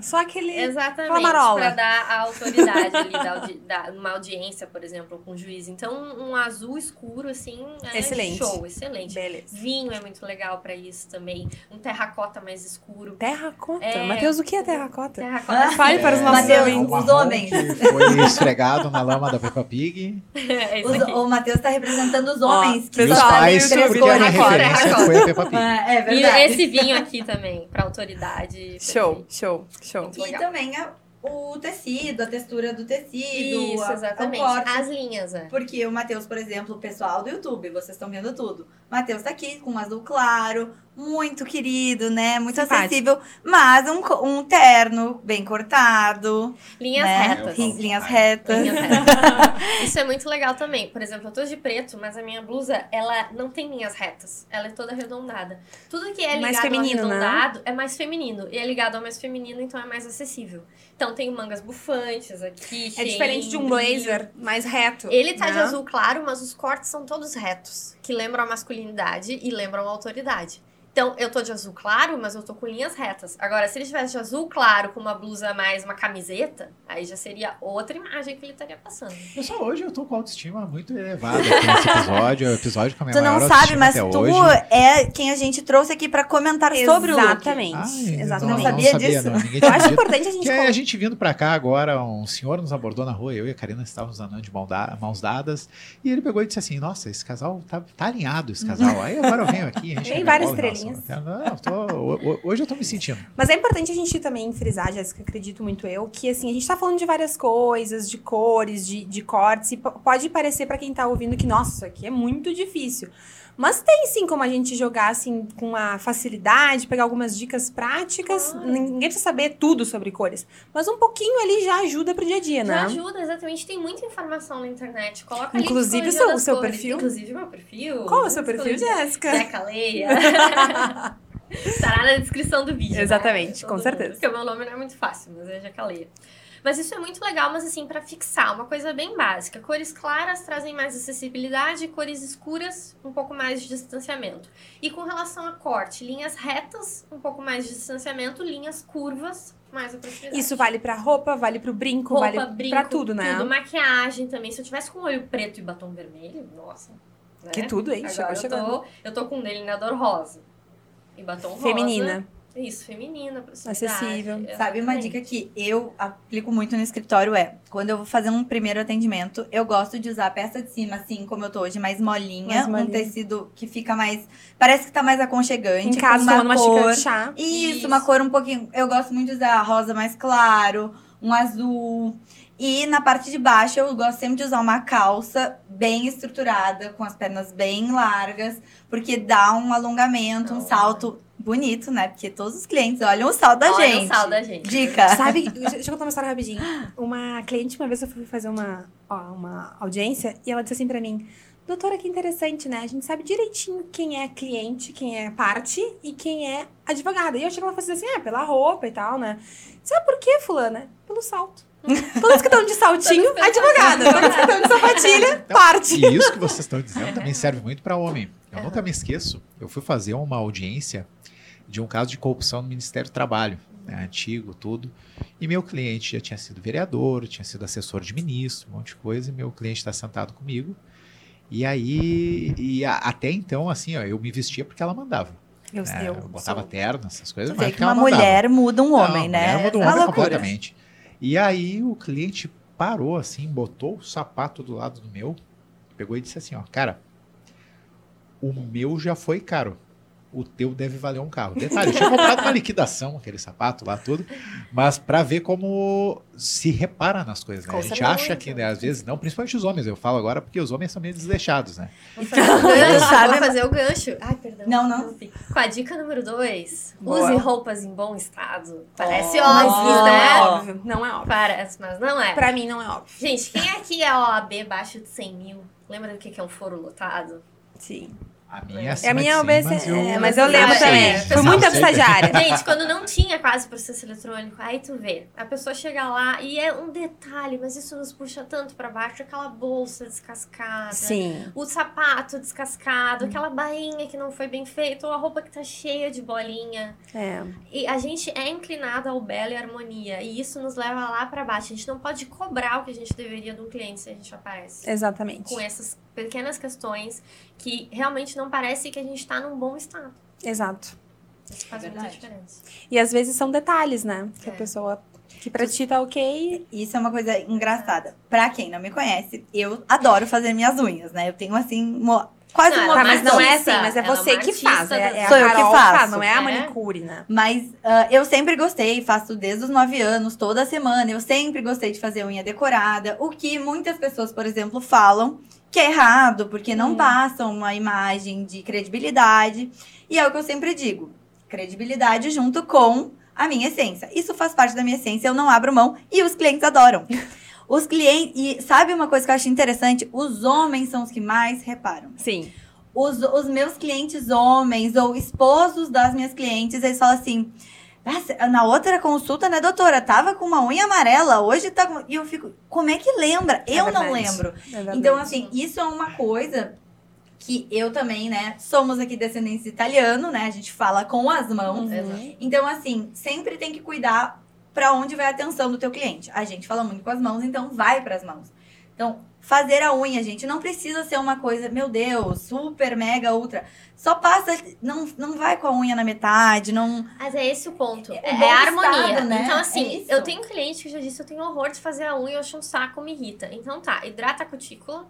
Só aquele. Exatamente, Flamarola. para dar a autoridade ali da, audi da, numa audiência, por exemplo, com o juiz. Então, um azul escuro, assim, é Excelente. show, excelente. Beleza. Vinho é muito legal para isso também. Um terracota mais escuro. Terracota. É. Matheus, o que é terracota? Terracota Fale para os nossos Mateus, ouvintes. os homens. que Foi (laughs) esfregado na lama da Peppa Pig. (laughs) é Os- o Matheus tá representando os homens. que E os pais, a cores. terracota. referência foi a Peppa Pig. É, é E verdade. esse vinho aqui também, pra autoridade. Show, perfeito. show, show. E legal. também a- o tecido, a textura do tecido, Isso, a- exatamente. o corte. As linhas, é. Porque o Matheus, por exemplo, o pessoal do YouTube, vocês estão vendo tudo. Matheus tá aqui com um azul claro, muito querido, né? Muito Simpático. acessível, mas um, um terno bem cortado. Linhas né? retas. Linhas retas. Linhas (laughs) retas. Isso é muito legal também. Por exemplo, eu tô de preto, mas a minha blusa, ela não tem linhas retas. Ela é toda arredondada. Tudo que é ligado Mais ao feminino, né? arredondado é mais feminino. E é ligado ao mais feminino, então é mais acessível. Então tem mangas bufantes aqui. É diferente de um blazer mais reto. Ele tá de né? azul claro, mas os cortes são todos retos, que lembram a masculinidade e lembram a autoridade. Então, eu tô de azul claro, mas eu tô com linhas retas. Agora, se ele tivesse de azul claro com uma blusa mais uma camiseta, aí já seria outra imagem que ele estaria passando. Pessoal, hoje eu tô com autoestima muito elevada (laughs) aqui nesse episódio. É o episódio com a minha Tu não maior sabe, mas tu hoje. é quem a gente trouxe aqui pra comentar sobre o look. Exatamente. Ai, Exatamente. Não, sabia não sabia disso? Não, ninguém Eu tinha acho importante a gente. Que é colocar- a gente vindo pra cá agora, um senhor nos abordou na rua, eu e a Karina estávamos andando de mãos dadas, e ele pegou e disse assim, nossa, esse casal tá, tá alinhado, esse casal. Aí agora eu venho aqui, a gente Tem várias estrelinhas. Não, tô- ho- ho- hoje eu tô me sentindo. Mas é importante a gente também frisar, Jéssica, acredito muito eu, que assim, a gente tá falando de várias coisas, de cores, de, de cortes, e pode parecer pra quem tá ouvindo que, nossa, isso aqui é muito difícil. Mas tem sim como a gente jogar assim com a facilidade, pegar algumas dicas práticas. Ninguém precisa saber tudo sobre cores. Mas um pouquinho ali já ajuda pro dia a dia, Já né? ajuda, exatamente. Tem muita informação na internet. Coloca ali Inclusive o psicologia seu- o seu cores. perfil. Inclusive o meu perfil. Qual é o seu perfil. Jéssica? Zeca Leia. (laughs) Estará na descrição do vídeo. Exatamente, tá? com certeza. mundo, Porque o meu nome não é muito fácil, mas é Zeca Leia. Mas isso é muito legal, mas assim, pra fixar, uma coisa bem básica. Cores claras trazem mais acessibilidade, cores escuras, um pouco mais de distanciamento. E com relação a corte, linhas retas, um pouco mais de distanciamento, linhas curvas, mais a proximidade. Isso vale pra roupa, vale pro brinco, Roupa, vale brinco, pra tudo, né? Tudo, maquiagem também. Se eu tivesse com olho preto e batom vermelho, nossa. né? Que tudo, hein? Agora Chegou eu chegando. tô, eu tô com um delineador rosa. E batom rosa. Feminina. Isso, feminina. Acessível. Sabe uma dica que eu aplico muito no escritório é, quando eu vou fazer um primeiro atendimento, eu gosto de usar a peça de cima, assim como eu tô hoje, mais molinha, Mais um molinha. tecido que fica mais, parece que tá mais aconchegante, Em casa, uma uma cor, xícara de chá. Isso, Isso. uma cor um pouquinho. Eu gosto muito de usar rosa mais claro, um azul. E na parte de baixo eu gosto sempre de usar uma calça bem estruturada, com as pernas bem largas, porque dá um alongamento, um salto bonito, né? Porque todos os clientes olham o salto da Olha gente. o sal da gente. Dica. Sabe, (laughs) deixa eu contar uma história rapidinho. Uma cliente, uma vez eu fui fazer uma, ó, uma audiência e ela disse assim pra mim: Doutora, que interessante, né? A gente sabe direitinho quem é cliente, quem é parte e quem é advogada. E eu achei que ela fosse assim: é, pela roupa e tal, né? Sabe por quê, Fulana? Pelo salto. Todos que estão de saltinho, Todos advogada. Todos que estão de sapatilha, (laughs) Então, parte. E isso que vocês estão dizendo também serve muito para homem. Eu nunca me esqueço, eu fui fazer uma audiência de um caso de corrupção no Ministério do Trabalho, né, antigo, tudo. E meu cliente já tinha sido vereador, tinha sido assessor de ministro, um monte de coisa, e meu cliente está sentado comigo. E aí, e a- até então, assim, ó, eu me vestia porque ela mandava. Eu, né? eu Eu botava sou- terno, essas coisas, mas que uma mandava. mulher muda um homem, Não, né? mulher muda um É uma homem loucura. completamente. E aí o cliente parou assim, botou o sapato do lado do meu, pegou e disse assim, ó, cara, o meu já foi caro. O teu deve valer um carro. Detalhe, tinha comprado uma liquidação, aquele sapato lá, tudo, mas para ver como se repara nas coisas, né? Com A gente certeza. acha que, né, às vezes, não, principalmente os homens, eu falo agora porque os homens são meio desleixados, né? Vou fazer o gancho, Sabe? vou fazer o gancho. Ai, perdão. Não, não. Com a dica número 2, Boa. use roupas em bom estado. Parece Oh, Mas óbvio, não né? é óbvio. Não é óbvio. Parece, mas não é. Pra mim não é óbvio. Gente, quem aqui é OAB abaixo de 100 mil? Lembra do que que é um foro lotado? Sim. A minha é É a minha. 100, mas eu, é, mas eu lembro Ah, também. é. Fui Pessoal, muita estagiária. Gente, quando não tinha quase processo eletrônico, aí tu vê, a pessoa chega lá e é um detalhe, mas isso nos puxa tanto pra baixo, aquela bolsa descascada. Sim. O sapato descascado, aquela bainha que não foi bem feita, ou a roupa que tá cheia de bolinha. É. E a gente é inclinado ao belo e harmonia. E isso nos leva lá pra baixo. A gente não pode cobrar o que a gente deveria de um cliente se a gente aparece. Exatamente. Com essas pequenas questões que realmente não parece que a gente tá num bom estado. Exato. Isso faz É muita. É. diferença. E às vezes são detalhes, né? Que a É. pessoa que pra ti tá ok. Isso é uma coisa engraçada. Pra quem não me conhece, eu adoro fazer minhas unhas, né? Eu tenho assim, mo- quase Não, uma Tá, mas não é assim, mas é é você uma que faz. É, é a Sou eu que faço. não é a É. manicure, né? Mas ah, eu sempre gostei, faço desde os 9 anos, toda semana. Eu sempre gostei de fazer unha decorada. O que muitas pessoas, por exemplo, falam que é errado, porque não Hum. passam uma imagem de credibilidade. E é o que eu sempre digo: credibilidade junto com a minha essência. Isso faz parte da minha essência, eu não abro mão e os clientes adoram. (laughs) Os clientes. E sabe uma coisa que eu acho interessante? Os homens são os que mais reparam Sim. os, os meus clientes homens ou esposos das minhas clientes, eles falam assim. "Nossa, Na outra consulta, né, doutora? Tava com uma unha amarela, hoje tá com. E eu fico, como é que lembra? É eu não verdade. lembro. É. Então, assim, isso é uma coisa que eu também, né? Somos aqui descendentes de italiano, né? A gente fala com as mãos. Uhum. Então, assim, sempre tem que cuidar pra onde vai a atenção do teu cliente. A gente fala muito com as mãos, então vai pras mãos. Então, fazer a unha, gente, não precisa ser uma coisa, meu Deus, super, mega, ultra. Só passa, não, não vai com a unha na metade, não. Mas é esse o ponto. É É, bom a harmonia. estado, né? Então, É assim, isso. eu tenho um cliente que já disse: eu tenho horror de fazer a unha, eu acho um saco, me irrita. Então tá, hidrata a cutícula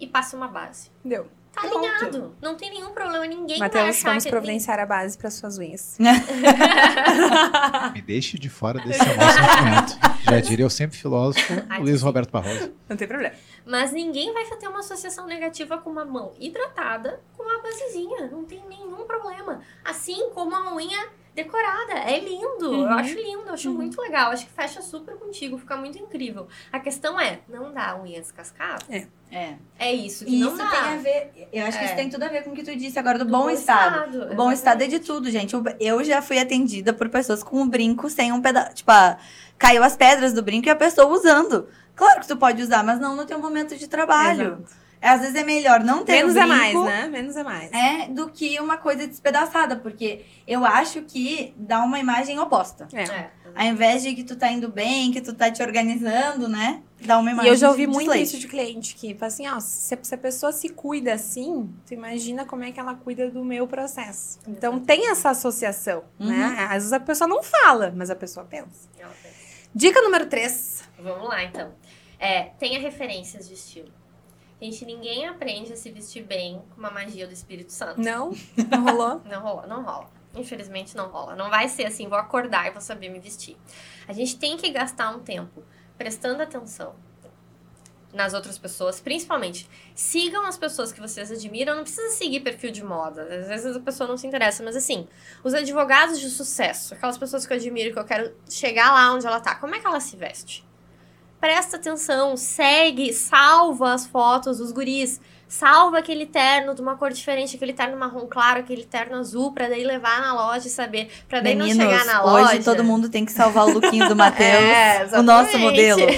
e passa uma base. Deu. Tá Pronto. alinhado. Não tem nenhum problema, ninguém vai Matheus, achar vamos que providenciar a base para suas unhas. (laughs) Me deixe de fora desse sentimento. Já diria eu sempre filósofo, Ai, Luiz. Roberto Barroso. Não tem problema. Mas ninguém vai ter uma associação negativa com uma mão hidratada com uma basezinha. Não tem nenhum problema. Assim como a unha decorada. É lindo. Uhum. Eu acho lindo, eu acho Uhum. muito legal. Acho que fecha super contigo, fica muito incrível. A questão é, não dá unha descascada? É. É isso que E não isso dá. tem a ver, eu acho que É. isso tem tudo a ver com o que tu disse agora do, Do bom, estado. O bom exatamente. estado é de tudo, gente. Eu já fui atendida por pessoas com um brinco sem um pedaço. Tipo, ah, caiu as pedras do brinco e a pessoa usando. Claro que tu pode usar, mas não no teu momento de trabalho. Exato. É, Às vezes é melhor não ter Menos o é brinco, mais, né? Menos é mais. É, do que uma coisa despedaçada, porque eu acho que dá uma imagem oposta. É. É. Ao invés de que tu tá indo bem, que tu tá te organizando, né? Dá uma E imagem eu já ouvi muito isso de cliente, que fala assim, ó, se, se a pessoa se cuida assim, tu imagina como é que ela cuida do meu processo. Então tem essa associação, né? Uhum. Às vezes a pessoa não fala, mas a pessoa pensa. Dica número 3. Vamos lá, então. É, tenha referências de estilo. Gente, ninguém aprende a se vestir bem com uma magia do Espírito Santo. Não? Não rolou? (laughs) Não rola, não rola. Infelizmente não rola. Não vai ser assim, vou acordar e vou saber me vestir. A gente tem que gastar um tempo prestando atenção nas outras pessoas, principalmente. Sigam as pessoas que vocês admiram, não precisa seguir perfil de moda. Às vezes a pessoa não se interessa, mas assim, os advogados de sucesso, aquelas pessoas que eu admiro, que eu quero chegar lá onde ela tá, como é que ela se veste? Presta atenção, segue, salva as fotos dos guris, salva aquele terno de uma cor diferente, aquele terno marrom claro, aquele terno azul, pra daí levar na loja e saber, pra daí Meninos, não chegar na hoje loja. todo mundo tem que salvar o lookinho do (laughs) Matheus. É, o nosso modelo. (laughs)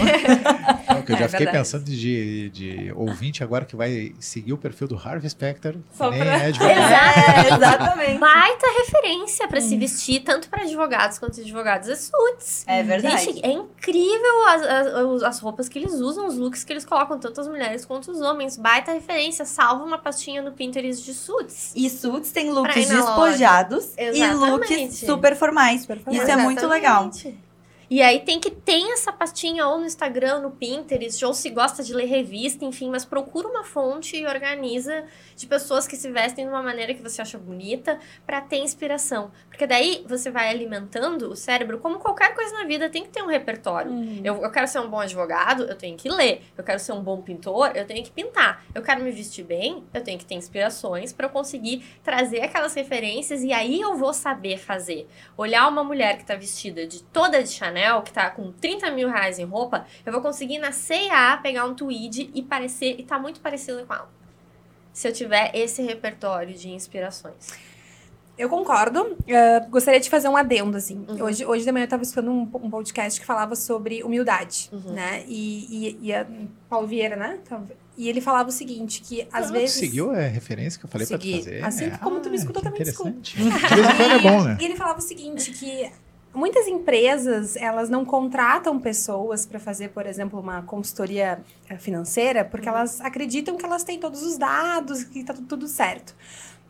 Não, eu já É fiquei verdade. pensando de, de ouvinte agora que vai seguir o perfil do Harvey Specter. Só nem pra- é (laughs) advogado. É, exatamente. Baita referência pra Hum. se vestir, tanto pra advogados quanto advogados, é suits. É verdade. Gente, é incrível as, as, as roupas que eles usam, os looks que eles colocam, tanto as mulheres quanto os homens. Baita referência, salva uma pastinha no Pinterest de suits. E suits tem looks despojados e looks super formais. Super Isso é muito legal. E aí tem que ter essa pastinha ou no Instagram, no Pinterest, ou se gosta de ler revista, enfim, mas procura uma fonte e organiza de pessoas que se vestem de uma maneira que você acha bonita para ter inspiração. Porque daí você vai alimentando o cérebro, como qualquer coisa na vida, tem que ter um repertório. Uhum. Eu, eu quero ser um bom advogado, eu tenho que ler. Eu quero ser um bom pintor, eu tenho que pintar. Eu quero me vestir bem, eu tenho que ter inspirações para eu conseguir trazer aquelas referências e aí eu vou saber fazer. Olhar uma mulher que tá vestida de toda de Chanel, que tá com 30 mil reais em roupa, eu vou conseguir na C&A pegar um tweed e parecer, e tá muito parecido com ela. Se eu tiver esse repertório de inspirações. Eu concordo. Eh, gostaria de fazer um adendo, assim. Uhum. Hoje, hoje de manhã eu estava escutando um, um podcast que falava sobre humildade, Uhum. né? E, e, e a Paulo Vieira, né? E ele falava o seguinte, que às Ah, tu vezes... seguiu a referência que eu falei Segui. pra tu fazer? Assim como tu me escutou, que também te escuto. interessante. De vez em quando é bom, né? (laughs) E ele falava o seguinte, que muitas empresas, elas não contratam pessoas para fazer, por exemplo, uma consultoria eh, financeira, porque elas acreditam que elas têm todos os dados, que tá tudo, tudo certo.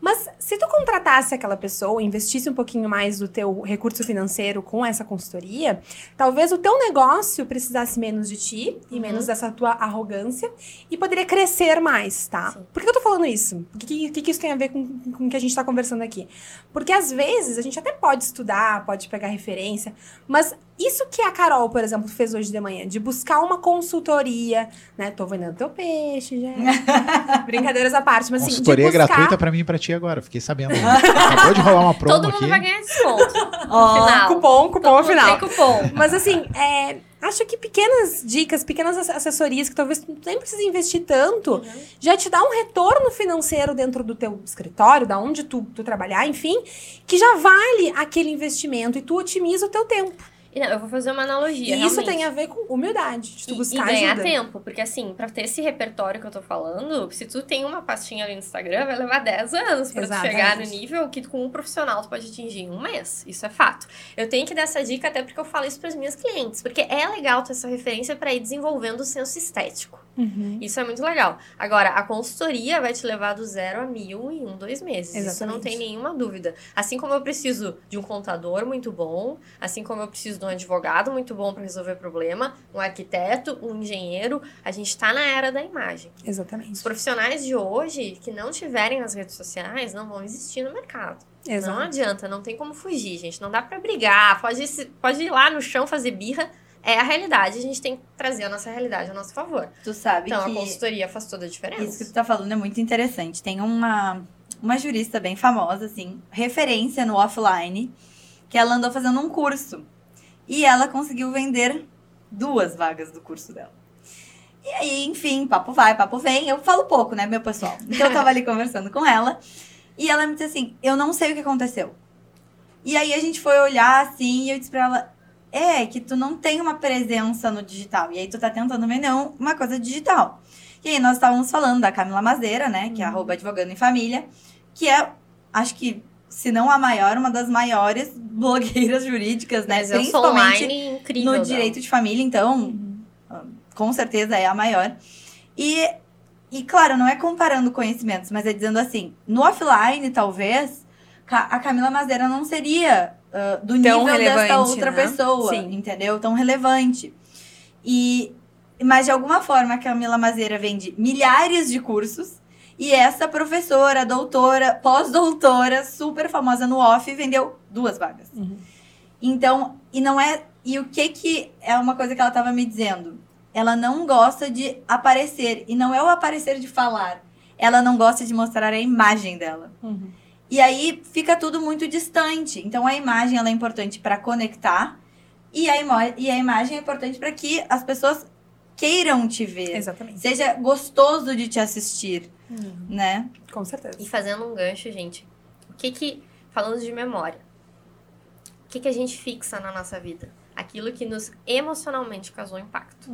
Mas se tu contratasse aquela pessoa, investisse um pouquinho mais do teu recurso financeiro com essa consultoria, talvez o teu negócio precisasse menos de ti e Uhum. menos dessa tua arrogância e poderia crescer mais, tá? Sim. Por que eu tô falando isso? O que, que, que isso tem a ver com, com o que a gente tá conversando aqui? Porque às vezes a gente até pode estudar, pode pegar referência, mas isso que a Carol, por exemplo, fez hoje de manhã, de buscar uma consultoria, né? Tô vendendo teu peixe, gente. (laughs) Brincadeiras à parte, mas assim, de Consultoria buscar... gratuita pra mim e pra ti agora. Fiquei sabendo. Acabou de rolar uma (laughs) promo Todo mundo aqui. vai ganhar desconto. (laughs) Final. Cupom, cupom Todo mundo final. tem cupom. Mas assim, é, acho que pequenas dicas, pequenas ass- assessorias que talvez tu nem precise investir tanto, já te dá um retorno financeiro dentro do teu escritório, da onde tu, tu trabalhar, enfim, que já vale aquele investimento e tu otimiza o teu tempo. Não, eu vou fazer uma analogia. E isso tem a ver com humildade, de tu E- buscar e ganhar ajuda. tempo, porque assim, pra ter esse repertório que eu tô falando, se tu tem uma pastinha ali no Instagram, vai levar 10 anos pra tu Exatamente. chegar no nível que com um profissional tu pode atingir em um mês. Isso é fato. Eu tenho que dar essa dica até porque eu falo isso pras minhas clientes, porque é legal ter essa referência pra ir desenvolvendo o senso estético. Uhum. Isso é muito legal. Agora, a consultoria vai te levar do zero a mil em um, dois meses. Isso não Exatamente. tem nenhuma dúvida. Assim como eu preciso de um contador muito bom, assim como eu preciso de um advogado muito bom para resolver problema, um arquiteto, um engenheiro, a gente está na era da imagem. Os Exatamente. profissionais de hoje que não tiverem as redes sociais não vão existir no mercado. Não Exato. adianta, não tem como fugir, gente. Não dá pra brigar. Pode, pode ir lá no chão fazer birra. É a realidade. A gente tem que trazer a nossa realidade a nosso favor. tu sabe Então, que a consultoria faz toda a diferença. isso que tu tá falando é muito interessante. Tem uma, uma jurista bem famosa, assim, referência no offline, que ela andou fazendo um curso. E ela conseguiu vender duas vagas do curso dela. E aí, enfim, papo vai, papo vem. Eu falo pouco, né, meu pessoal? Então eu tava ali (laughs) conversando com ela. E ela me disse assim: Eu não sei o que aconteceu. E aí a gente foi olhar assim e eu disse pra ela: É, que tu não tem uma presença no digital. E aí tu tá tentando vender um- uma coisa digital. E aí nós estávamos falando da Camila Mazeira, né? Que é arroba advogando em família, que é, acho que, se não a maior, uma das maiores (laughs) blogueiras jurídicas, né? Presença Principalmente online incrível. no direito de família, então, com certeza é a maior. E, e claro, não é comparando conhecimentos, mas é dizendo assim, no offline, talvez, a Camila Mazeira não seria ah, do Tão nível dessa outra né? pessoa, Sim. entendeu? Tão relevante. E, mas de alguma forma, a Camila Mazeira vende milhares de cursos e essa professora, doutora, pós-doutora, super famosa no off, vendeu duas vagas. Uhum. Então, e não é. E o que que é uma coisa que ela tava me dizendo? Ela não gosta de aparecer. E não é o aparecer de falar. Ela não gosta de mostrar a imagem dela. Uhum. E aí fica tudo muito distante. Então a imagem ela é importante para conectar. E a, e a imagem é importante para que as pessoas queiram te ver. Exatamente. Seja gostoso de te assistir, Uhum. né? Com certeza. E fazendo um gancho, gente, o que que, falando de memória, o que que a gente fixa na nossa vida? Aquilo que nos emocionalmente causou impacto.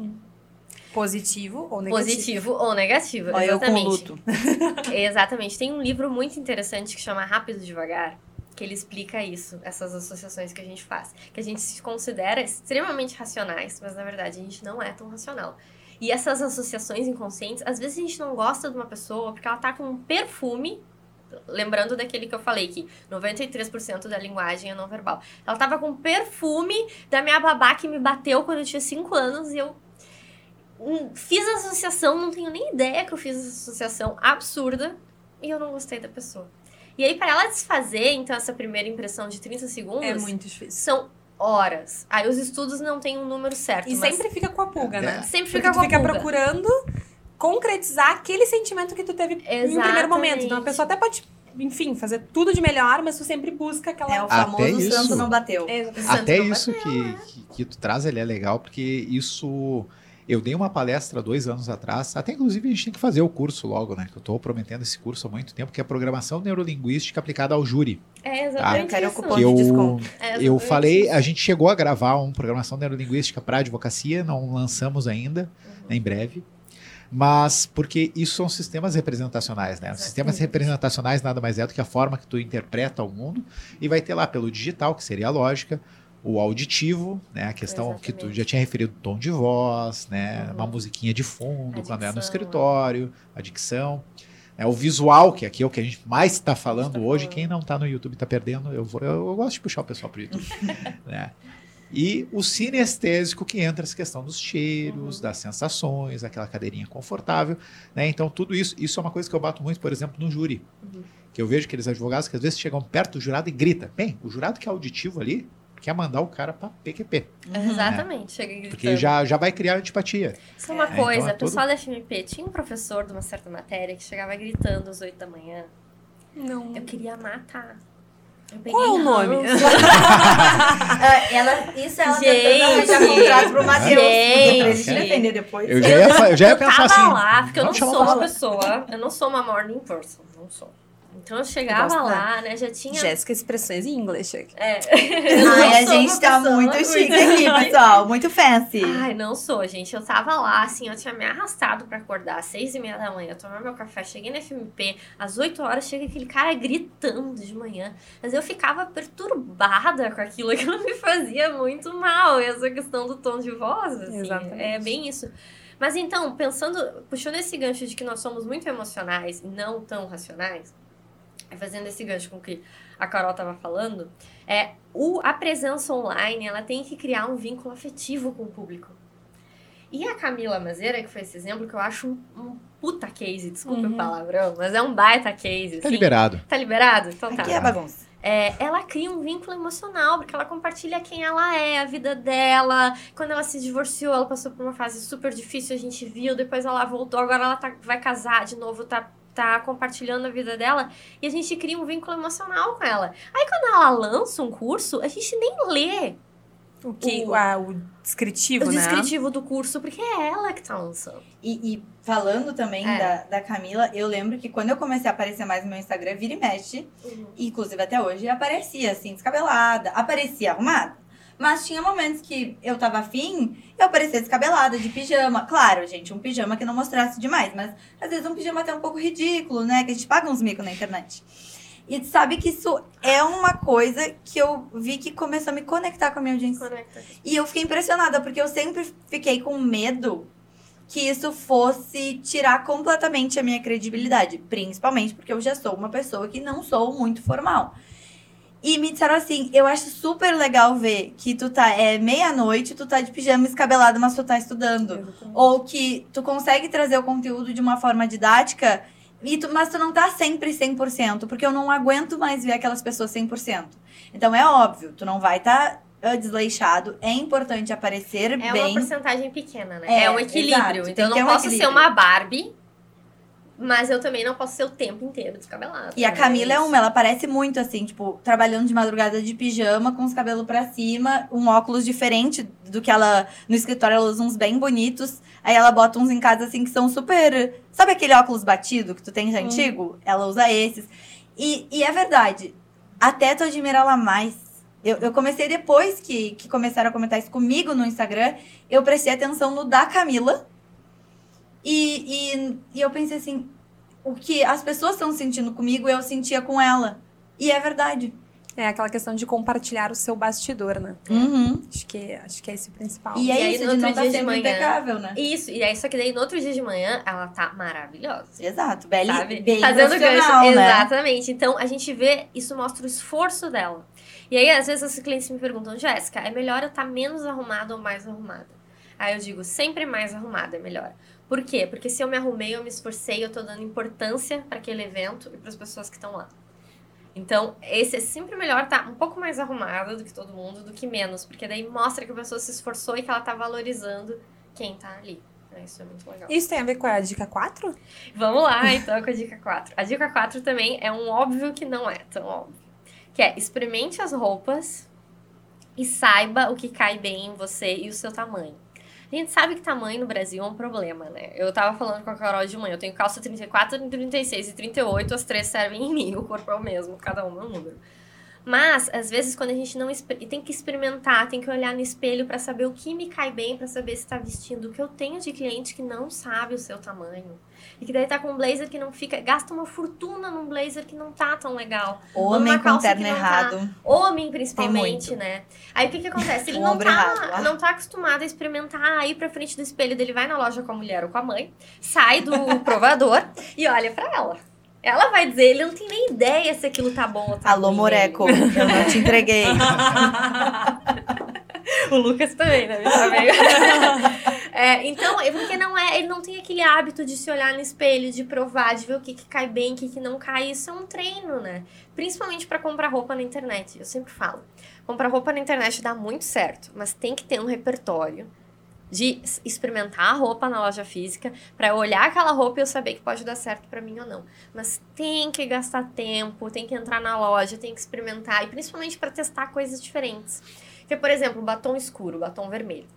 Positivo ou negativo. Positivo ou negativo, Olha eu com exatamente. luto. (laughs) Exatamente. Tem um livro muito interessante que chama Rápido Devagar, que ele explica isso, essas associações que a gente faz. Que a gente se considera extremamente racionais, mas na verdade a gente não é tão racional. E essas associações inconscientes, às vezes a gente não gosta de uma pessoa porque ela tá com um perfume lembrando daquele que eu falei, que 93% da linguagem é não verbal. Ela tava com perfume da minha babá que me bateu quando eu tinha 5 anos e eu hum, fiz a associação, não tenho nem ideia que eu fiz essa associação absurda e eu não gostei da pessoa. E aí, para ela desfazer, então, essa primeira impressão de 30 segundos, É muito difícil. são horas. Aí os estudos não têm um número certo. E mas sempre fica com a pulga, né? sempre Porque fica tu com a fica pulga. procurando concretizar aquele sentimento que tu teve em um primeiro Exatamente. momento. Então a pessoa até pode, enfim, fazer tudo de melhor, mas tu sempre busca aquela. É o Até famoso isso. santo não bateu. Exatamente. Santo Até não isso bateu, que, né? que, que tu traz, ele é legal, porque isso. Eu dei uma palestra dois anos atrás, até inclusive a gente tem que fazer o curso logo, né? Que eu estou prometendo esse curso há muito tempo, que é programação neurolinguística aplicada ao júri. É exatamente Eu quero isso. Que de eu, desconto. É eu exatamente falei, a gente chegou a gravar um programação neurolinguística para advocacia, não lançamos ainda, Uhum. em breve. Mas porque isso são sistemas representacionais, né? Os sistemas Exatamente. representacionais nada mais é do que a forma que tu interpreta o mundo e vai ter lá pelo digital, que seria a lógica, o auditivo, né? A questão que tu já tinha referido, tom de voz, né? Uhum. Uma musiquinha de fundo, quando é no escritório, a dicção. É, o visual, que aqui é o que a gente mais está falando tá hoje. falando. Quem não está no YouTube está perdendo. Eu, vou, eu, eu gosto de puxar o pessoal para o YouTube. (laughs) né? E o sinestésico, que entra essa questão dos cheiros, Uhum. das sensações, aquela cadeirinha confortável. Né? Então, tudo isso, isso é uma coisa que eu bato muito, por exemplo, no júri. Uhum. Que eu vejo aqueles advogados que às vezes chegam perto do jurado e grita. Bem, o jurado que é auditivo ali quer mandar o cara para PQP. Exatamente, chega gritando. Porque já, já vai criar antipatia. Isso é uma É, então coisa, é todo- pessoal da FMP, tinha um professor de uma certa matéria que chegava gritando às 8 da manhã. Não. Eu queria matar. Eu Qual (laughs) é o nome? Ah, ela, isso ela tentando Gente. contrato pro Matheus. Gente. Pra ele defender depois. Eu já ia, eu já ia Eu pensar tava assim. lá, porque eu não sou uma pessoa, eu não sou uma morning person, não sou. Então eu chegava lá, né, já tinha... Jéssica, expressões em inglês. É. (laughs) Ai, a gente tá muito chique aqui, pessoal. Muito fancy. Ai, não sou, gente. Eu tava lá, assim, eu tinha me arrastado pra acordar às seis e meia da manhã, tomar meu café, cheguei na FMP, às 8 horas chega aquele cara gritando de manhã. Mas eu ficava perturbada com aquilo, (laughs) aquilo me fazia muito mal, essa questão do tom de voz, assim. Exatamente. É bem isso. Mas então, pensando, puxando esse gancho de que nós somos muito emocionais e não tão racionais, é fazendo esse gancho com o que a Carol tava falando, é o, a presença online, ela tem que criar um vínculo afetivo com o público. E a Camila Mazeira, que foi esse exemplo, que eu acho um, um puta case, desculpa Uhum. o palavrão, mas é um baita case. Tá assim. liberado. Tá liberado? Então tá. Aqui é bagunça. É, ela cria um vínculo emocional, porque ela compartilha quem ela é, a vida dela. Quando ela se divorciou, ela passou por uma fase super difícil, a gente viu, depois ela voltou, agora ela tá- vai casar de novo, tá, tá compartilhando a vida dela, e a gente cria um vínculo emocional com ela. Aí quando ela lança um curso, a gente nem lê O, que, O- ah, o descritivo, o né? descritivo do curso, porque é ela que tá lançando. E, e falando também É. da, da Camila, eu lembro que quando eu comecei a aparecer mais no meu Instagram, vira e mexe, e inclusive até hoje, aparecia assim, descabelada, aparecia arrumada. Mas tinha momentos que eu tava afim, eu aparecia descabelada, de pijama. Claro, gente, um pijama que não mostrasse demais, mas às vezes um pijama até um pouco ridículo, né? Que a gente paga uns micos na internet. E sabe que isso é uma coisa que eu vi que começou a me conectar com a minha audiência. Conecta. E eu fiquei impressionada, porque eu sempre fiquei com medo que isso fosse tirar completamente a minha credibilidade. Principalmente porque eu já sou uma pessoa que não sou muito formal. E me disseram assim, eu acho super legal ver que tu tá, é meia-noite, tu tá de pijama escabelado, mas tu tá estudando. Exatamente. Ou que tu consegue trazer o conteúdo de uma forma didática, e tu, mas tu não tá sempre 100%, porque eu não aguento mais ver aquelas pessoas 100%. Então é óbvio, tu não vai estar tá, desleixado, é importante aparecer É uma bem. porcentagem pequena, né? É, É, um equilíbrio. exato, Então eu não um posso ser uma Barbie, mas eu também não posso ser o tempo inteiro descabelada. E a né? Camila é uma, ela parece muito assim, tipo, trabalhando de madrugada de pijama, com os cabelos pra cima, um óculos diferente do que ela. No escritório ela usa uns bem bonitos. Aí ela bota uns em casa assim que são super. Sabe aquele óculos batido que tu tem já Uhum. antigo? Ela usa esses. E, e é verdade. Até tu admira ela mais. Eu, eu comecei depois que, que começaram a comentar isso comigo no Instagram. Eu prestei atenção no da Camila. E, e, e eu pensei assim: o que as pessoas estão sentindo comigo, eu sentia com ela. E é verdade. É aquela questão de compartilhar o seu bastidor, né? Uhum. Acho que, acho que é esse o principal. E E é aí, isso, no de outro não tá dia de manhã- impecável, né? Isso, e aí só que daí no outro dia de manhã ela tá maravilhosa. Exato, sabe? bem Fazendo gancho. né? Exatamente. Então a gente vê, isso mostra o esforço dela. E aí, às vezes, os clientes me perguntam, Jéssica, é melhor eu estar menos arrumada ou mais arrumada? Aí eu digo, sempre mais arrumada é melhor. Por quê? Porque se eu me arrumei, eu me esforcei, eu tô dando importância para aquele evento e para as pessoas que estão lá. Então, esse é sempre melhor estar um pouco mais arrumada do que todo mundo, do que menos, porque daí mostra que a pessoa se esforçou e que ela tá valorizando quem tá ali. né? Isso é muito legal. Isso tem a ver com a dica 4? Vamos lá, (laughs) então, com a dica 4. A dica 4 também é um óbvio que não é tão óbvio. Que é, experimente as roupas e saiba o que cai bem em você e o seu tamanho. A gente sabe que tamanho no Brasil é um problema, né? Eu tava falando com a Carol de manhã, eu tenho calça 34, 36 e 38, as três servem em mim, (laughs) o corpo é o mesmo, cada uma é um número. Mas, às vezes, quando a gente não... tem que experimentar, tem que olhar no espelho pra saber o que me cai bem, pra saber se tá vestindo. O que eu tenho de cliente que não sabe o seu tamanho. E que daí tá com um blazer que não fica... Gasta uma fortuna num blazer que não tá tão legal. Homem com terno tá- errado. Homem, principalmente, né? Aí o que que acontece? Ele não errado tá, não tá acostumado a experimentar, ir pra frente do espelho dele, vai na loja com a mulher ou com a mãe, sai do (laughs) provador e olha pra ela. Ela vai dizer, ele não tem nem ideia se aquilo tá bom ou tá Alô, ruim Moreco, eu não te entreguei. (laughs) O Lucas também, né? Tá (laughs) É, então, é porque não é, ele não tem aquele hábito de se olhar no espelho, de provar, de ver o que, que cai bem, o que, que não cai. Isso é um treino, né? Principalmente pra comprar roupa na internet. Eu sempre falo. Comprar roupa na internet dá muito certo, mas tem que ter um repertório de experimentar a roupa na loja física eu olhar aquela roupa e eu saber que pode dar certo pra mim ou não. Mas tem que gastar tempo, tem que entrar na loja, tem que experimentar e principalmente pra testar coisas diferentes. Porque, por exemplo, batom escuro, batom vermelho.